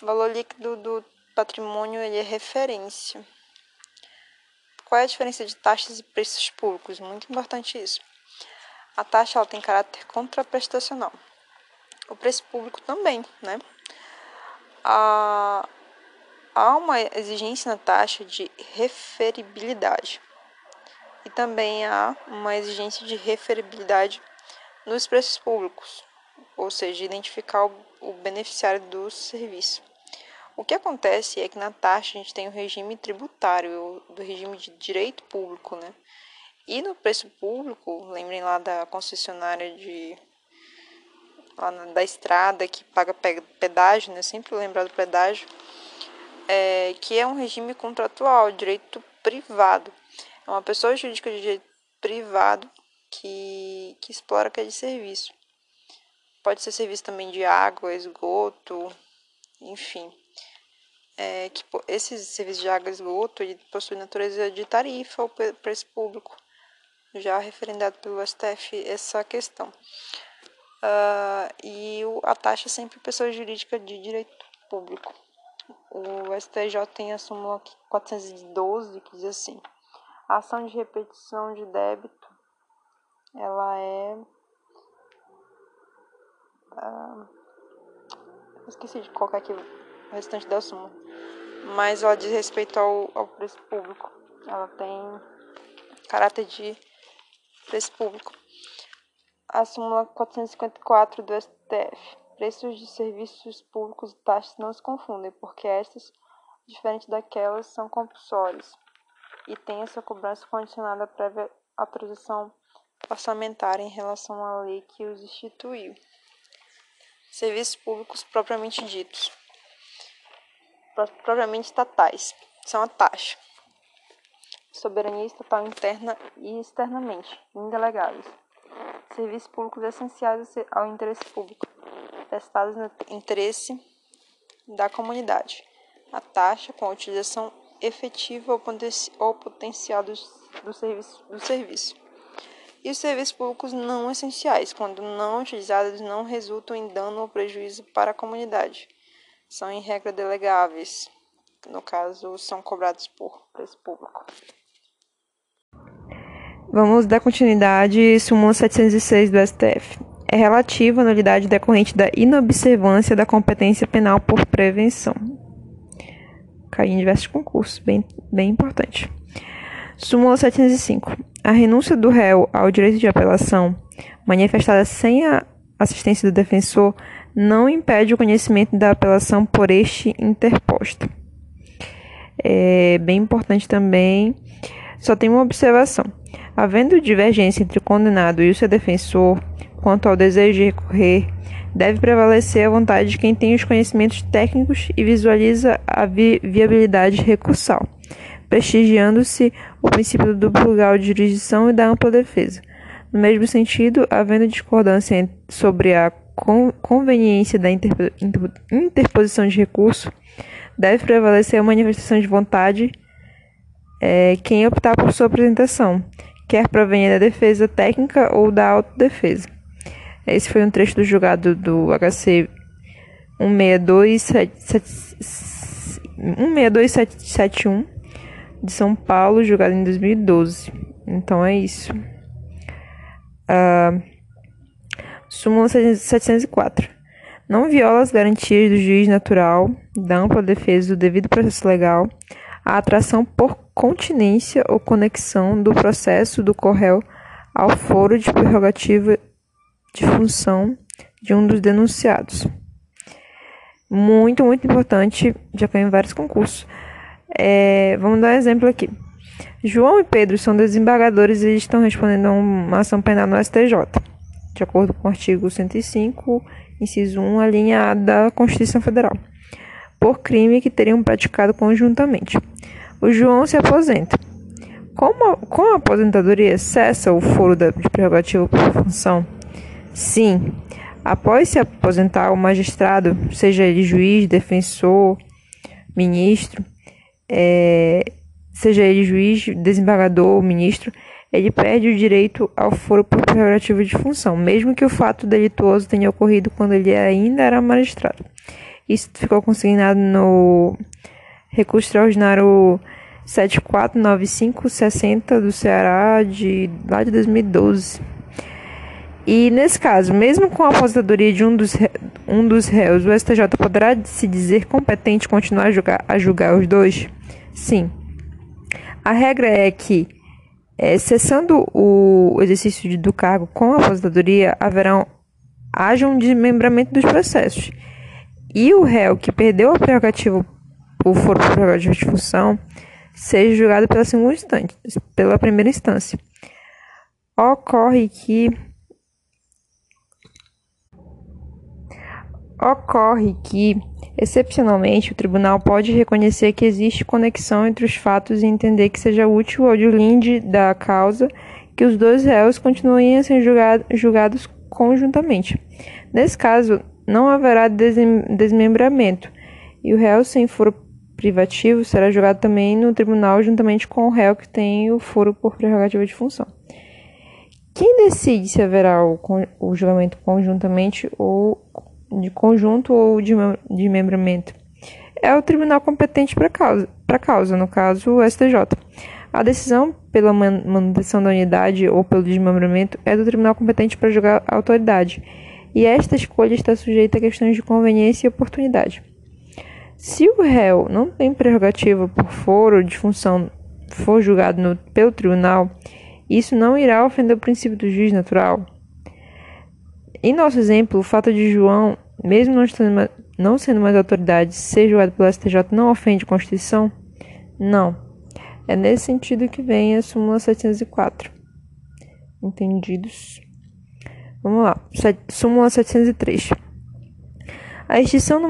Speaker 1: O valor líquido do patrimônio ele é referência. Qual é a diferença de taxas e preços públicos? Muito importante isso. A taxa ela tem caráter contraprestacional. O preço público também, né? Há, uma exigência na taxa de referibilidade. E também há uma exigência de referibilidade nos preços públicos, ou seja, identificar o beneficiário do serviço. O que acontece é que na taxa a gente tem o regime tributário, do regime de direito público, né? E no preço público, lembrem lá da concessionária de lá na, da estrada que paga pedágio, né? Sempre lembrar do pedágio, é, que é um regime contratual, direito privado. É uma pessoa jurídica de direito privado que, que explora aquele serviço pode ser serviço também de água, esgoto, enfim. É, que esses serviços de água e esgoto ele possui natureza de tarifa ou preço público, já referendado pelo STF essa questão. Uh, e a taxa é sempre pessoa jurídica de direito público. O STJ tem a súmula 412 que diz assim: a ação de repetição de débito ela é uh, esqueci de colocar aqui restante da súmula, mas ela diz respeito ao, ao preço público. Ela tem caráter de preço público. A súmula 454 do STF. Preços de serviços públicos e taxas não se confundem, porque estas, diferente daquelas, são compulsórias e têm a sua cobrança condicionada à prévia autorização orçamentária em relação à lei que os instituiu. Serviços públicos propriamente ditos, propriamente estatais, são a taxa, soberania estatal interna e externamente, indelegáveis. Serviços públicos essenciais ao interesse público, prestados no interesse da comunidade. A taxa com a utilização efetiva ou potencial do, do, serviço, do serviço e os serviços públicos não essenciais, quando não utilizados, não resultam em dano ou prejuízo para a comunidade. São, em regra, delegáveis, no caso, são cobrados por preço público.
Speaker 2: Vamos dar continuidade, súmula 706 do STF. É relativa à nulidade decorrente da inobservância da competência penal por prevenção. Caiu em diversos concursos, bem, bem importante. Súmula 705. A renúncia do réu ao direito de apelação, manifestada sem a assistência do defensor, não impede o conhecimento da apelação por este interposta. É bem importante também. Só tem uma observação. Havendo divergência entre o condenado e o seu defensor quanto ao desejo de recorrer, deve prevalecer a vontade de quem tem os conhecimentos técnicos e visualiza a vi viabilidade recursal prestigiando-se o princípio do grau de jurisdição e da ampla defesa. No mesmo sentido, havendo discordância sobre a conveniência da interposição de recurso, deve prevalecer a manifestação de vontade é, quem optar por sua apresentação, quer provenha da defesa técnica ou da autodefesa. Esse foi um trecho do julgado do HC 16271 de São Paulo, julgado em 2012. Então é isso. Uh, súmula 704. Não viola as garantias do juiz natural, da ampla defesa do devido processo legal, a atração por continência ou conexão do processo do corréu ao foro de prerrogativa de função de um dos denunciados. Muito, muito importante, já caiu em vários concursos. É, vamos dar um exemplo aqui. João e Pedro são desembargadores e estão respondendo a uma ação penal no STJ, de acordo com o artigo 105, inciso 1, a A da Constituição Federal, por crime que teriam praticado conjuntamente. O João se aposenta. Como, com a aposentadoria cessa o foro de prerrogativa por função? Sim. Após se aposentar, o magistrado, seja ele juiz, defensor, ministro, é, seja ele juiz, desembargador ministro, ele perde o direito ao foro por prerrogativa de função, mesmo que o fato delituoso tenha ocorrido quando ele ainda era magistrado. Isso ficou consignado no recurso extraordinário 749560 do Ceará de lá de 2012. E nesse caso, mesmo com a aposentadoria de um dos, um dos réus, o STJ poderá se dizer competente continuar a julgar, a julgar os dois? Sim. A regra é que, é, cessando o exercício do cargo com a aposentadoria, haverá haja um desmembramento dos processos. E o réu que perdeu a prerrogativa por foro por prerrogativa de função seja julgado pela segunda instância, pela primeira instância. Ocorre que ocorre que Excepcionalmente, o tribunal pode reconhecer que existe conexão entre os fatos e entender que seja útil ao linde da causa que os dois réus continuem a ser julgado, julgados conjuntamente. Nesse caso, não haverá desmembramento e o réu sem foro privativo será julgado também no tribunal juntamente com o réu que tem o foro por prerrogativa de função. Quem decide se haverá o, o julgamento conjuntamente ou de conjunto ou de, de membramento é o tribunal competente para causa, para causa, no caso o STJ. A decisão pela manutenção da unidade ou pelo desmembramento é do tribunal competente para julgar a autoridade, e esta escolha está sujeita a questões de conveniência e oportunidade. Se o réu não tem prerrogativa por foro de função for julgado no, pelo tribunal, isso não irá ofender o princípio do juiz natural. Em nosso exemplo, o fato de João, mesmo não, estando, não sendo mais autoridade, ser julgado pelo STJ não ofende a Constituição? Não. É nesse sentido que vem a súmula 704. Entendidos? Vamos lá. Súmula 703. A extinção do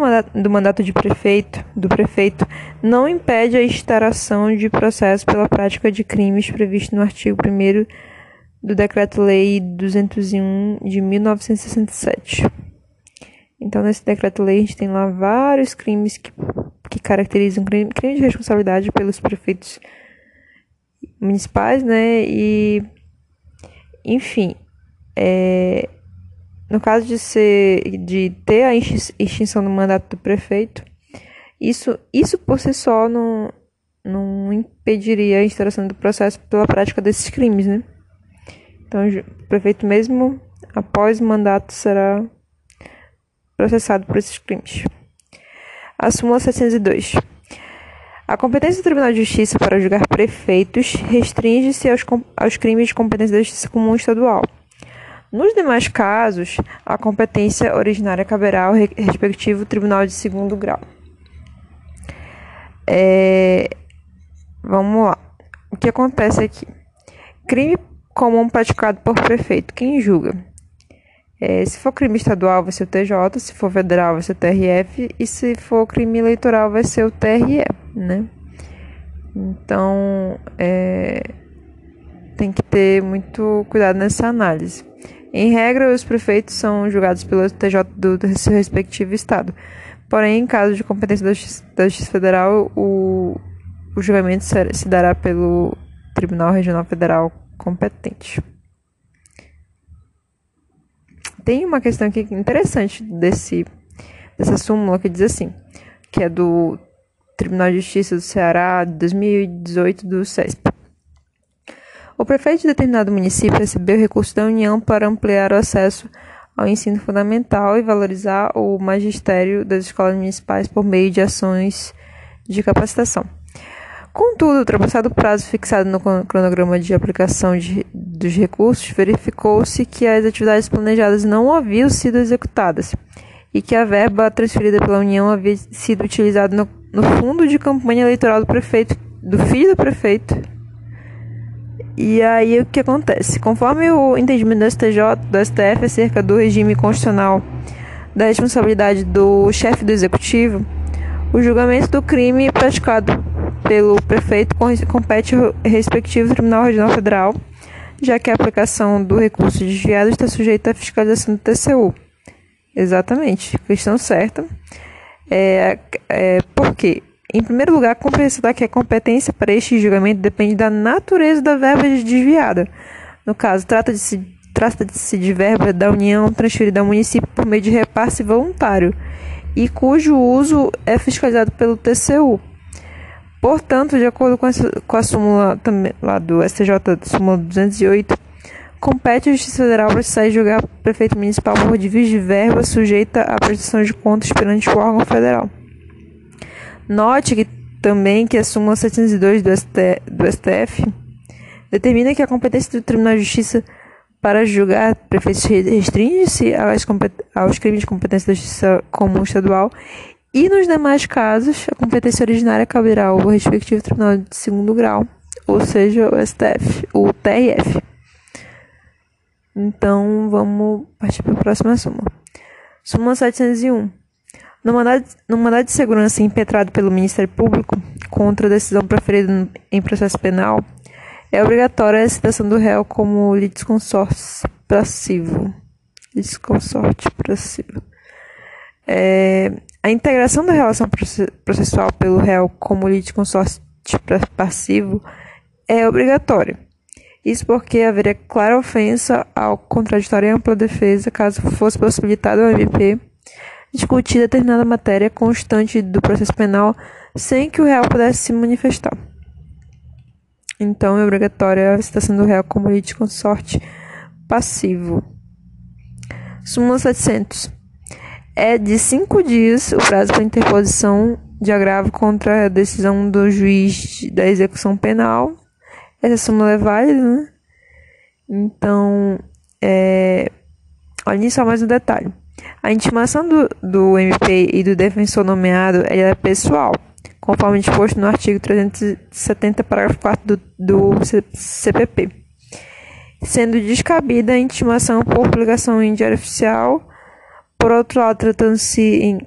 Speaker 2: mandato, do de prefeito, do prefeito não impede a instauração de processo pela prática de crimes previsto no artigo 1 do Decreto-Lei 201 de 1967. Então, nesse Decreto-Lei, a gente tem lá vários crimes que, que caracterizam crime, crime de responsabilidade pelos prefeitos municipais, né? E, enfim, é, no caso de ser de ter a extinção do mandato do prefeito, isso, isso por si só não, não impediria a instauração do processo pela prática desses crimes, né? Então, o prefeito mesmo após o mandato será processado por esses crimes. A súmula 702. A competência do Tribunal de Justiça para julgar prefeitos restringe-se aos, aos crimes de competência da Justiça Comum Estadual nos demais casos, a competência originária caberá ao respectivo tribunal de segundo grau. É, vamos lá. O que acontece aqui? Crime comum praticado por prefeito. Quem julga? É, se for crime estadual, vai ser o TJ. Se for federal, vai ser o TRF. E se for crime eleitoral, vai ser o TRE, né? Então, é, tem que ter muito cuidado nessa análise. Em regra, os prefeitos são julgados pelo TJ do seu respectivo estado. Porém, em caso de competência da Justiça, da Justiça Federal, o, o julgamento se dará pelo Tribunal Regional Federal competente. Tem uma questão aqui interessante desse, dessa súmula que diz assim, que é do Tribunal de Justiça do Ceará 2018 do CESP. O prefeito de determinado município recebeu recurso da União para ampliar o acesso ao ensino fundamental e valorizar o magistério das escolas municipais por meio de ações de capacitação. Contudo, ultrapassado o prazo fixado no cronograma de aplicação de, dos recursos, verificou-se que as atividades planejadas não haviam sido executadas e que a verba transferida pela União havia sido utilizada no, no fundo de campanha eleitoral do prefeito, do filho do prefeito e aí o que acontece? Conforme o entendimento do STJ, do STF acerca do regime constitucional da responsabilidade do chefe do executivo, o julgamento do crime praticado pelo prefeito compete ao respectivo Tribunal Regional Federal, já que a aplicação do recurso desviado está sujeita à fiscalização do TCU. Exatamente, questão certa. É, é, por quê? Em primeiro lugar, cumpre ressaltar que a competência para este julgamento depende da natureza da verba desviada. No caso, trata-se trata de verba da União transferida ao município por meio de repasse voluntário e cujo uso é fiscalizado pelo TCU. Portanto, de acordo com, essa, com a súmula também, lá do STJ, súmula 208, compete à Justiça Federal processar e julgar o prefeito municipal por desvio de verba sujeita à prestação de contas perante o órgão federal. Note que, também que a súmula 702 do, ST, do STF determina que a competência do Tribunal de Justiça para julgar prefeitos restringe-se aos, aos crimes de competência da Justiça Comum Estadual e, nos demais casos, a competência originária caberá ao respectivo Tribunal de Segundo Grau, ou seja, o STF, o TRF. Então, vamos partir para a próxima súmula. Súmula 701. No mandado, no mandado de segurança impetrado pelo Ministério Público contra a decisão proferida em processo penal, é obrigatória a citação do réu como litisconsórcio passivo. litisconsorte passivo. É, a integração da relação processual pelo réu como litisconsorte passivo é obrigatória. Isso porque haveria clara ofensa ao contraditório e ampla defesa caso fosse possibilitado ao MP discutir determinada matéria constante do processo penal sem que o réu pudesse se manifestar. Então, é obrigatória a citação do réu como litisconsorte passivo. Súmula 700. É de cinco dias o prazo para interposição de agravo contra a decisão do juiz da execução penal. Essa súmula é válida, né? Então, é... só mais um detalhe. A intimação do, do MP e do defensor nomeado é pessoal, conforme disposto no artigo 370, parágrafo 4 do, do CPP, sendo descabida a intimação por publicação em diário oficial. Por outro lado, tratando-se em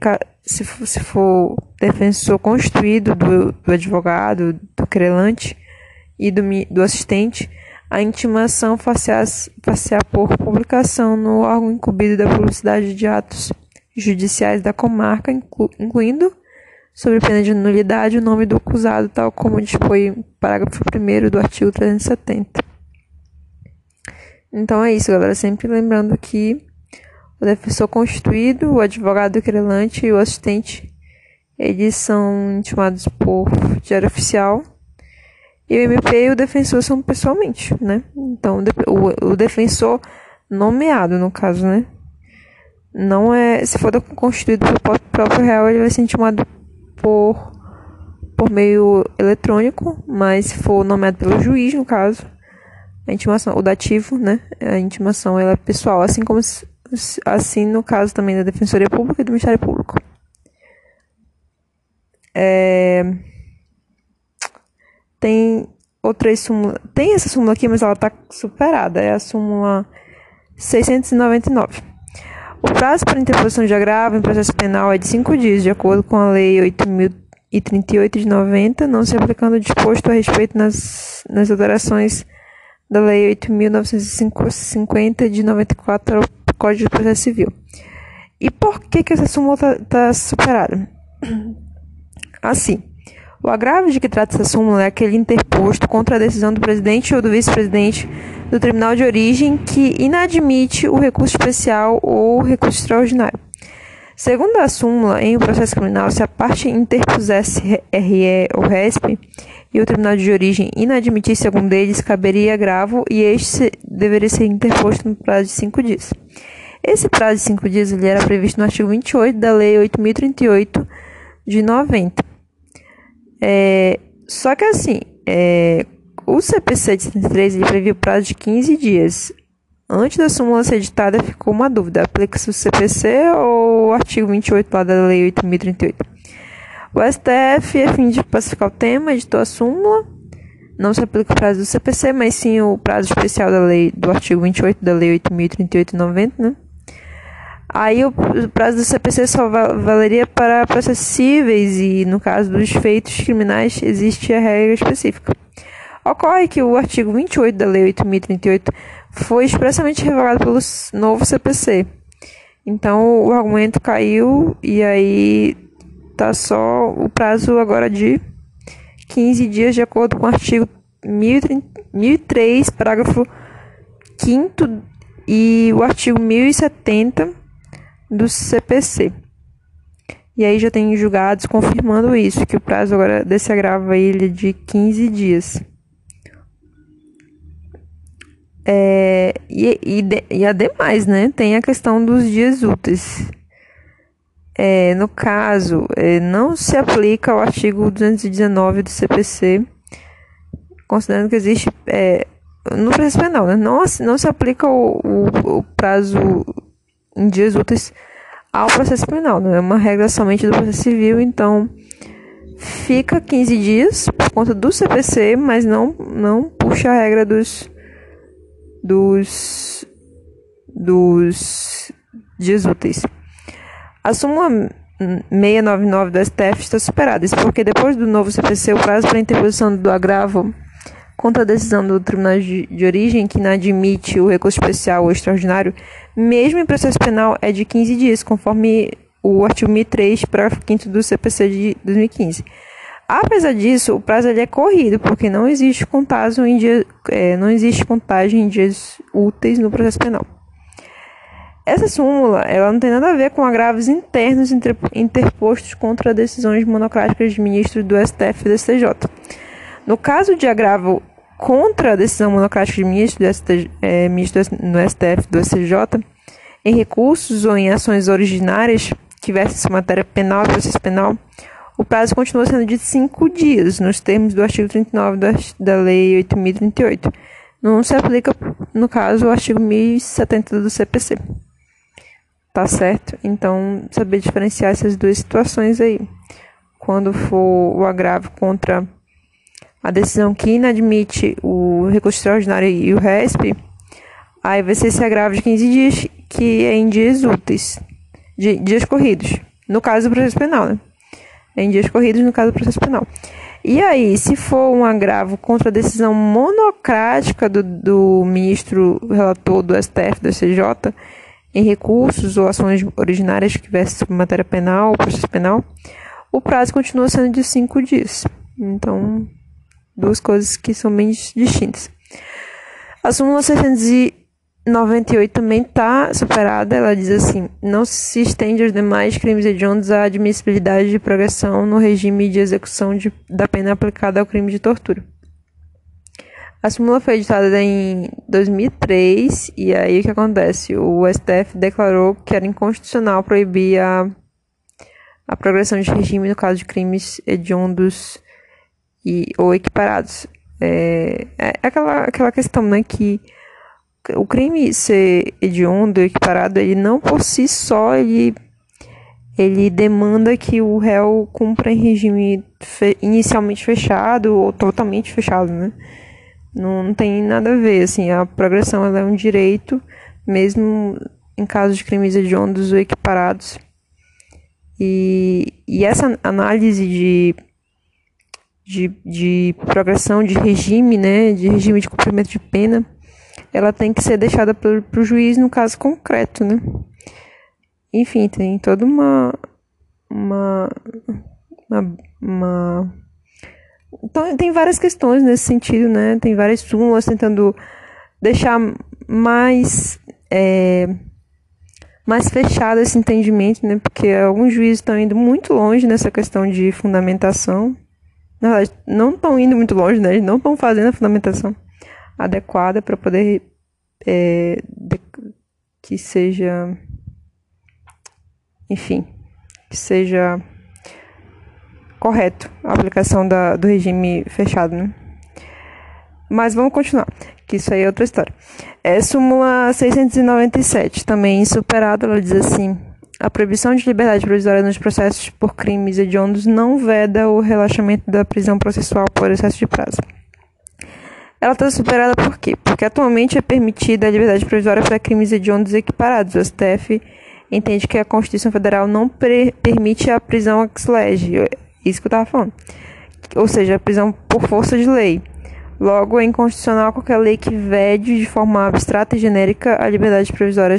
Speaker 2: se for, se for defensor constituído do, do advogado, do querelante e do, do assistente, a intimação facear por publicação no órgão incumbido da publicidade de atos judiciais da comarca, inclu, incluindo, sobre pena de nulidade, o nome do acusado, tal como dispõe o parágrafo 1 do artigo 370. Então é isso, galera. Sempre lembrando que o defensor constituído, o advogado querelante e o assistente, eles são intimados por diário oficial e o MP e o defensor são pessoalmente, né? Então, o, defensor nomeado, no caso, né? Não é. Se for constituído pelo próprio réu, ele vai ser intimado por, por meio eletrônico, mas se for nomeado pelo juiz, no caso, a intimação, o dativo, né? A intimação ela é pessoal, assim como assim no caso também da Defensoria Pública e do Ministério Público. É tem outras súmulas. Tem essa súmula aqui, mas ela está superada. É a súmula 699. O prazo para interposição de agravo em processo penal é de cinco dias, de acordo com a Lei 8.038 de 90, não se aplicando o disposto a respeito nas, nas alterações da Lei 8.950 de 94 ao Código de Processo Civil. E por que, que essa súmula está tá superada? Assim, o agravo de que trata essa súmula é aquele interposto contra a decisão do presidente ou do vice-presidente do tribunal de origem que inadmite o recurso especial ou recurso extraordinário. Segundo a súmula, em um processo criminal, se a parte interpusesse RE ou RESP e o tribunal de origem inadmitisse algum deles, caberia agravo e este deveria ser interposto no prazo de cinco dias. Esse prazo de cinco dias ele era previsto no artigo 28 da Lei 8.038 de 90. É, só que assim, é, o CPC de 73 ele previa o prazo de 15 dias. Antes da súmula ser editada, ficou uma dúvida: aplica-se o CPC ou o artigo 28 lá da Lei 8.038? O STF, a fim de pacificar o tema, editou a súmula. Não se aplica o prazo do CPC, mas sim o prazo especial da lei do artigo 28 da Lei 8.038 né? Aí o prazo do CPC só valeria para processos cíveis e, no caso dos feitos criminais, existe a regra específica. Ocorre que o artigo 28 da Lei 8.038 foi expressamente revogado pelo novo CPC. Então o argumento caiu e aí tá só o prazo agora de 15 dias, de acordo com o artigo 1003, parágrafo 5 e o artigo 1070 do CPC. E aí já tem julgados confirmando isso, que o prazo agora desse agravo ele é de 15 dias. É, e, e, e ademais, né, tem a questão dos dias úteis. É, no caso, é, não se aplica o artigo 219 do CPC, considerando que existe é, no processo penal, né, não, não se aplica o, o, o prazo em dias úteis ao processo penal, não é uma regra somente do processo civil, então fica 15 dias por conta do CPC, mas não não puxa a regra dos dos dos dias úteis. A súmula 699 do STF está superada, isso porque depois do novo CPC o prazo para interposição do agravo contra a decisão do Tribunal de, de Origem, que não admite o recurso especial ou extraordinário, mesmo em processo penal, é de 15 dias, conforme o artigo 1003, parágrafo 5 do CPC de 2015. Apesar disso, o prazo é corrido, porque não existe em é, não existe contagem em dias úteis no processo penal. Essa súmula ela não tem nada a ver com agravos internos interpostos contra decisões monocráticas de ministros do STF e do STJ. No caso de agravo contra a decisão monocrática de ministro do, STJ, é, ministro no STF do STJ, em recursos ou em ações originárias que versem matéria penal e processo penal, o prazo continua sendo de cinco dias, nos termos do artigo 39 da, da Lei 8.038. Não se aplica, no caso, o artigo 1070 do CPC. Tá certo? Então, saber diferenciar essas duas situações aí. Quando for o agravo contra a decisão que inadmite o recurso extraordinário e o RESP, aí vai ser esse agravo de 15 dias, que é em dias úteis, de dias corridos. No caso do processo penal, né? em dias corridos no caso do processo penal. E aí, se for um agravo contra a decisão monocrática do, do ministro relator do STF, do SCJ, em recursos ou ações originárias que versem sobre matéria penal ou processo penal, o prazo continua sendo de cinco dias. Então, duas coisas que são bem distintas. A súmula 600 98 também está superada. Ela diz assim: não se estende aos demais crimes hediondos a admissibilidade de progressão no regime de execução de, da pena aplicada ao crime de tortura. A súmula foi editada em 2003 e aí o que acontece? O STF declarou que era inconstitucional proibir a, a progressão de regime no caso de crimes hediondos e, ou equiparados. É, é aquela, aquela questão né, que o crime ser hediondo, equiparado, ele não por si só, ele, ele demanda que o réu cumpra em regime fe, inicialmente fechado ou totalmente fechado, né? Não, não tem nada a ver, assim, a progressão é um direito, mesmo em casos de crimes hediondos ou equiparados. E, e essa análise de, de, de progressão de regime, né, de regime de cumprimento de pena, ela tem que ser deixada para o juiz no caso concreto, né? Enfim, tem toda uma. uma. uma, uma então, tem várias questões nesse sentido, né? Tem várias súmulas tentando deixar mais. É, mais fechado esse entendimento, né? Porque alguns juízes estão indo muito longe nessa questão de fundamentação. Na verdade, não estão indo muito longe, né? Eles não estão fazendo a fundamentação adequada para poder é, de, que seja, enfim, que seja correto a aplicação da, do regime fechado, né? Mas vamos continuar, que isso aí é outra história. É súmula 697, também superada, ela diz assim: a proibição de liberdade provisória nos processos por crimes hediondos não veda o relaxamento da prisão processual por excesso de prazo. Ela está superada por quê? Porque atualmente é permitida a liberdade provisória para crimes hediondos equiparados. O STF entende que a Constituição Federal não permite a prisão ex lege, isso que eu estava falando. Ou seja, prisão por força de lei. Logo, é inconstitucional qualquer lei que vede de forma abstrata e genérica a liberdade provisória,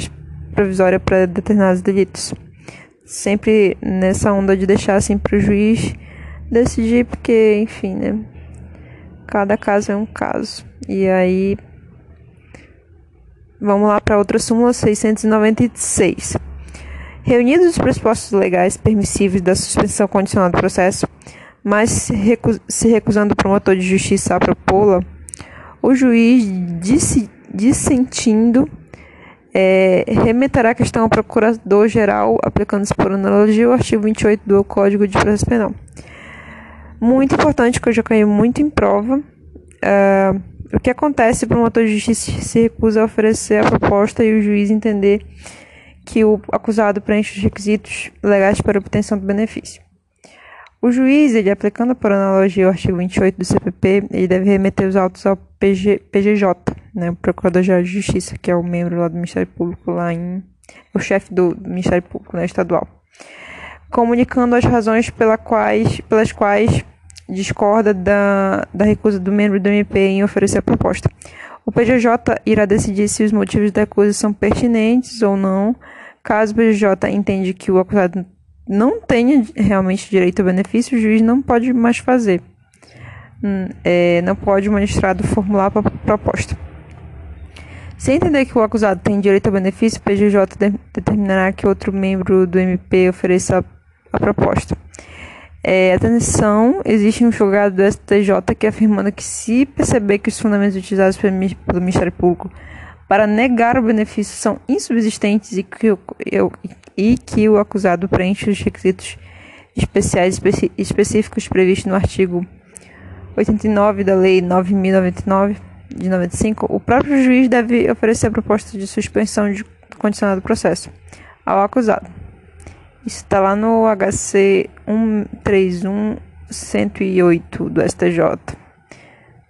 Speaker 2: provisória para determinados delitos. Sempre nessa onda de deixar assim para o juiz decidir, porque, enfim, né? Cada caso é um caso. E aí, vamos lá para outra súmula 696. Reunidos os pressupostos legais permissíveis da suspensão condicional do processo, mas se, recu se recusando o promotor de justiça a propô-la, o juiz dissentindo é, remeterá a questão ao procurador-geral, aplicando-se por analogia o artigo 28 do Código de Processo Penal muito importante que eu já caí muito em prova. Uh, o que acontece se o promotor de justiça se recusa a oferecer a proposta e o juiz entender que o acusado preenche os requisitos legais para obtenção do benefício? O juiz, ele aplicando por analogia o artigo 28 do CPP, ele deve remeter os autos ao PG, PGJ, né, o Procurador-Geral de Justiça, que é o membro lá do Ministério Público lá em o chefe do Ministério Público, né, estadual, comunicando as razões pela quais, pelas quais discorda da, da recusa do membro do MP em oferecer a proposta. O PJJ irá decidir se os motivos da acusação são pertinentes ou não. Caso o PJJ entende que o acusado não tenha realmente direito ao benefício, o juiz não pode mais fazer. Hum, é, não pode o magistrado formular a proposta. Se entender que o acusado tem direito ao benefício, o PJJ determinará que outro membro do MP ofereça a proposta. É, atenção, existe um julgado do STJ que afirmando que se perceber que os fundamentos utilizados pelo Ministério Público para negar o benefício são insubsistentes e que, eu, e que o acusado preenche os requisitos especiais especi, específicos previstos no artigo 89 da Lei 9.099 de 95, o próprio juiz deve oferecer a proposta de suspensão de condicionado do processo ao acusado. Isso está lá no HC 131108 do STJ.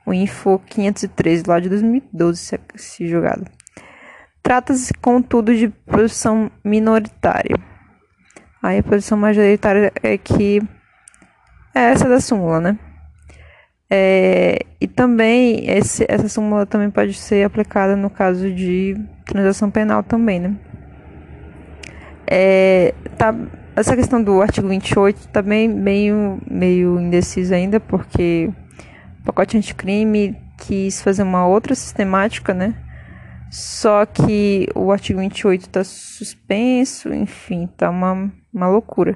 Speaker 2: O Info 513, lá de 2012, esse julgado. Trata-se, contudo, de posição minoritária. Aí a posição majoritária é que é essa da súmula, né? É, e também esse, essa súmula também pode ser aplicada no caso de transação penal também, né? É, tá, essa questão do artigo 28 está bem meio, meio indecisa ainda, porque o pacote anticrime quis fazer uma outra sistemática, né? Só que o artigo 28 está suspenso, enfim, tá uma, uma loucura.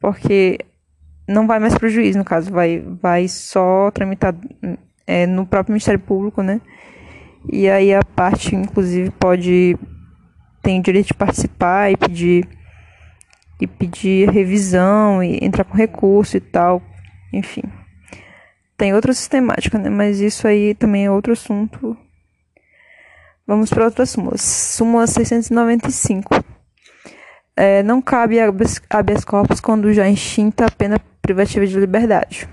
Speaker 2: Porque não vai mais para o juiz, no caso, vai, vai só tramitar é, no próprio Ministério Público, né? E aí a parte, inclusive, pode tem o direito de participar e pedir e pedir revisão e entrar com recurso e tal, enfim. Tem outra sistemática, né? Mas isso aí também é outro assunto. Vamos para outra súmula. Súmula 695. É, não cabe habeas corpus quando já extinta a pena privativa de liberdade.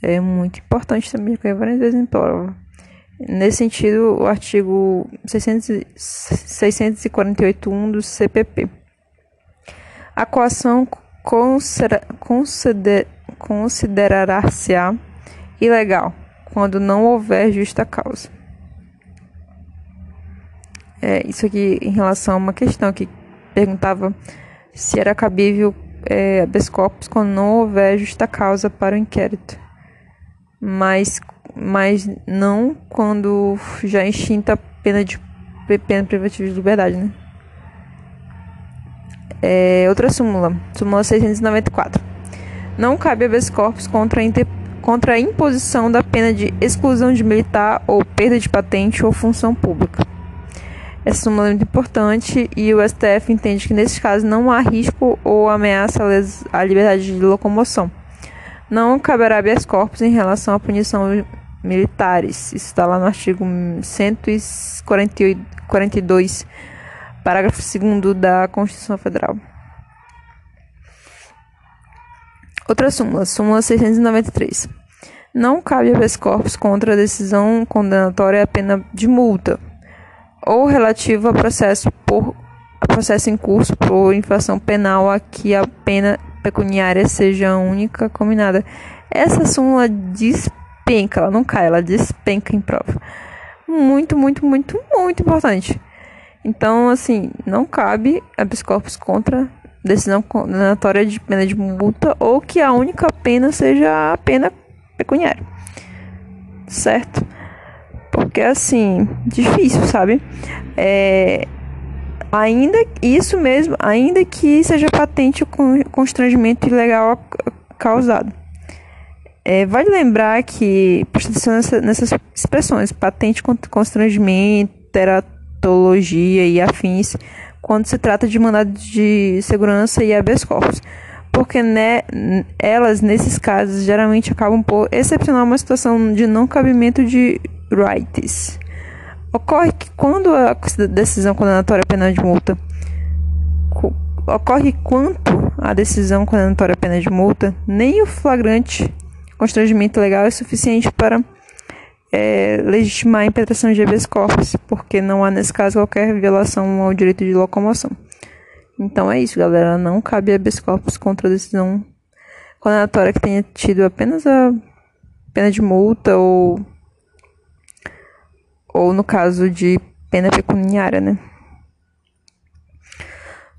Speaker 2: É muito importante também, porque várias vezes em prova. Nesse sentido, o artigo 648.1 do CPP. A coação consider, considerará-se-á ilegal quando não houver justa causa. É, isso aqui em relação a uma questão que perguntava se era cabível é, habeas corpus quando não houver justa causa para o inquérito, mas, mas não quando já extinta a pena de pena privativa de liberdade, né? É, outra súmula, súmula 694. Não cabe habeas corpus contra a, inter, contra a imposição da pena de exclusão de militar ou perda de patente ou função pública. Essa súmula é muito importante e o STF entende que nesse caso não há risco ou ameaça à liberdade de locomoção. Não caberá habeas corpus em relação à punição militares. Isso está lá no artigo 142, parágrafo 2 da Constituição Federal. Outra súmula, súmula 693. Não cabe habeas corpus contra a decisão condenatória a pena de multa ou relativo a processo por a processo em curso por infração penal a que a pena pecuniária seja única combinada. Essa súmula despenca, ela não cai, ela despenca em prova. Muito, muito, muito, muito importante. Então, assim, não cabe habeas corpus contra decisão condenatória de pena de multa ou que a única pena seja a pena pecuniária. Certo? Porque assim, difícil, sabe? É, ainda isso mesmo, ainda que seja patente o constrangimento ilegal causado. É, vale lembrar que, presta atenção nessa, nessas expressões, patente constrangimento, teratologia e afins, quando se trata de mandado de segurança e habeas corpus. Porque né, elas, nesses casos, geralmente acabam por excepcionar uma situação de não cabimento de rights. Ocorre que quando a decisão condenatória penal de multa ocorre quanto a decisão condenatória pena de multa, nem o flagrante constrangimento legal é suficiente para é, legitimar a impetração de habeas corpus, porque não há nesse caso qualquer violação ao direito de locomoção. Então é isso, galera. Não cabe habeas corpus contra a decisão condenatória que tenha tido apenas a pena de multa ou ou no caso de pena pecuniária, né?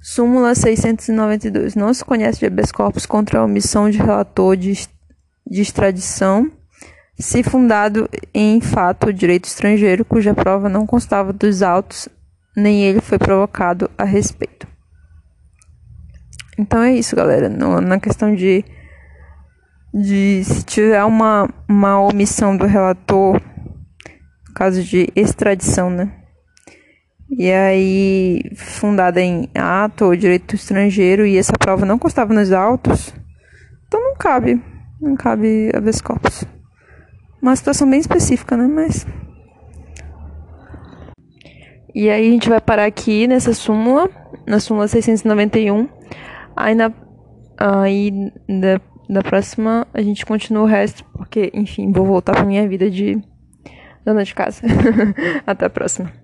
Speaker 2: Súmula 692. Não se conhece de habeas corpus contra a omissão de relator de, de extradição se fundado em fato ou direito estrangeiro cuja prova não constava dos autos, nem ele foi provocado a respeito. Então é isso, galera. No, na questão de, de se tiver uma, uma omissão do relator, no caso de extradição, né? E aí, fundada em ato ou direito estrangeiro, e essa prova não constava nos autos, então não cabe, não cabe habeas corpus. Uma situação bem específica, né? Mas. E aí a gente vai parar aqui nessa súmula, na súmula 691. Aí na. Aí da, da próxima a gente continua o resto, porque, enfim, vou voltar pra minha vida de dona de casa. Até a próxima.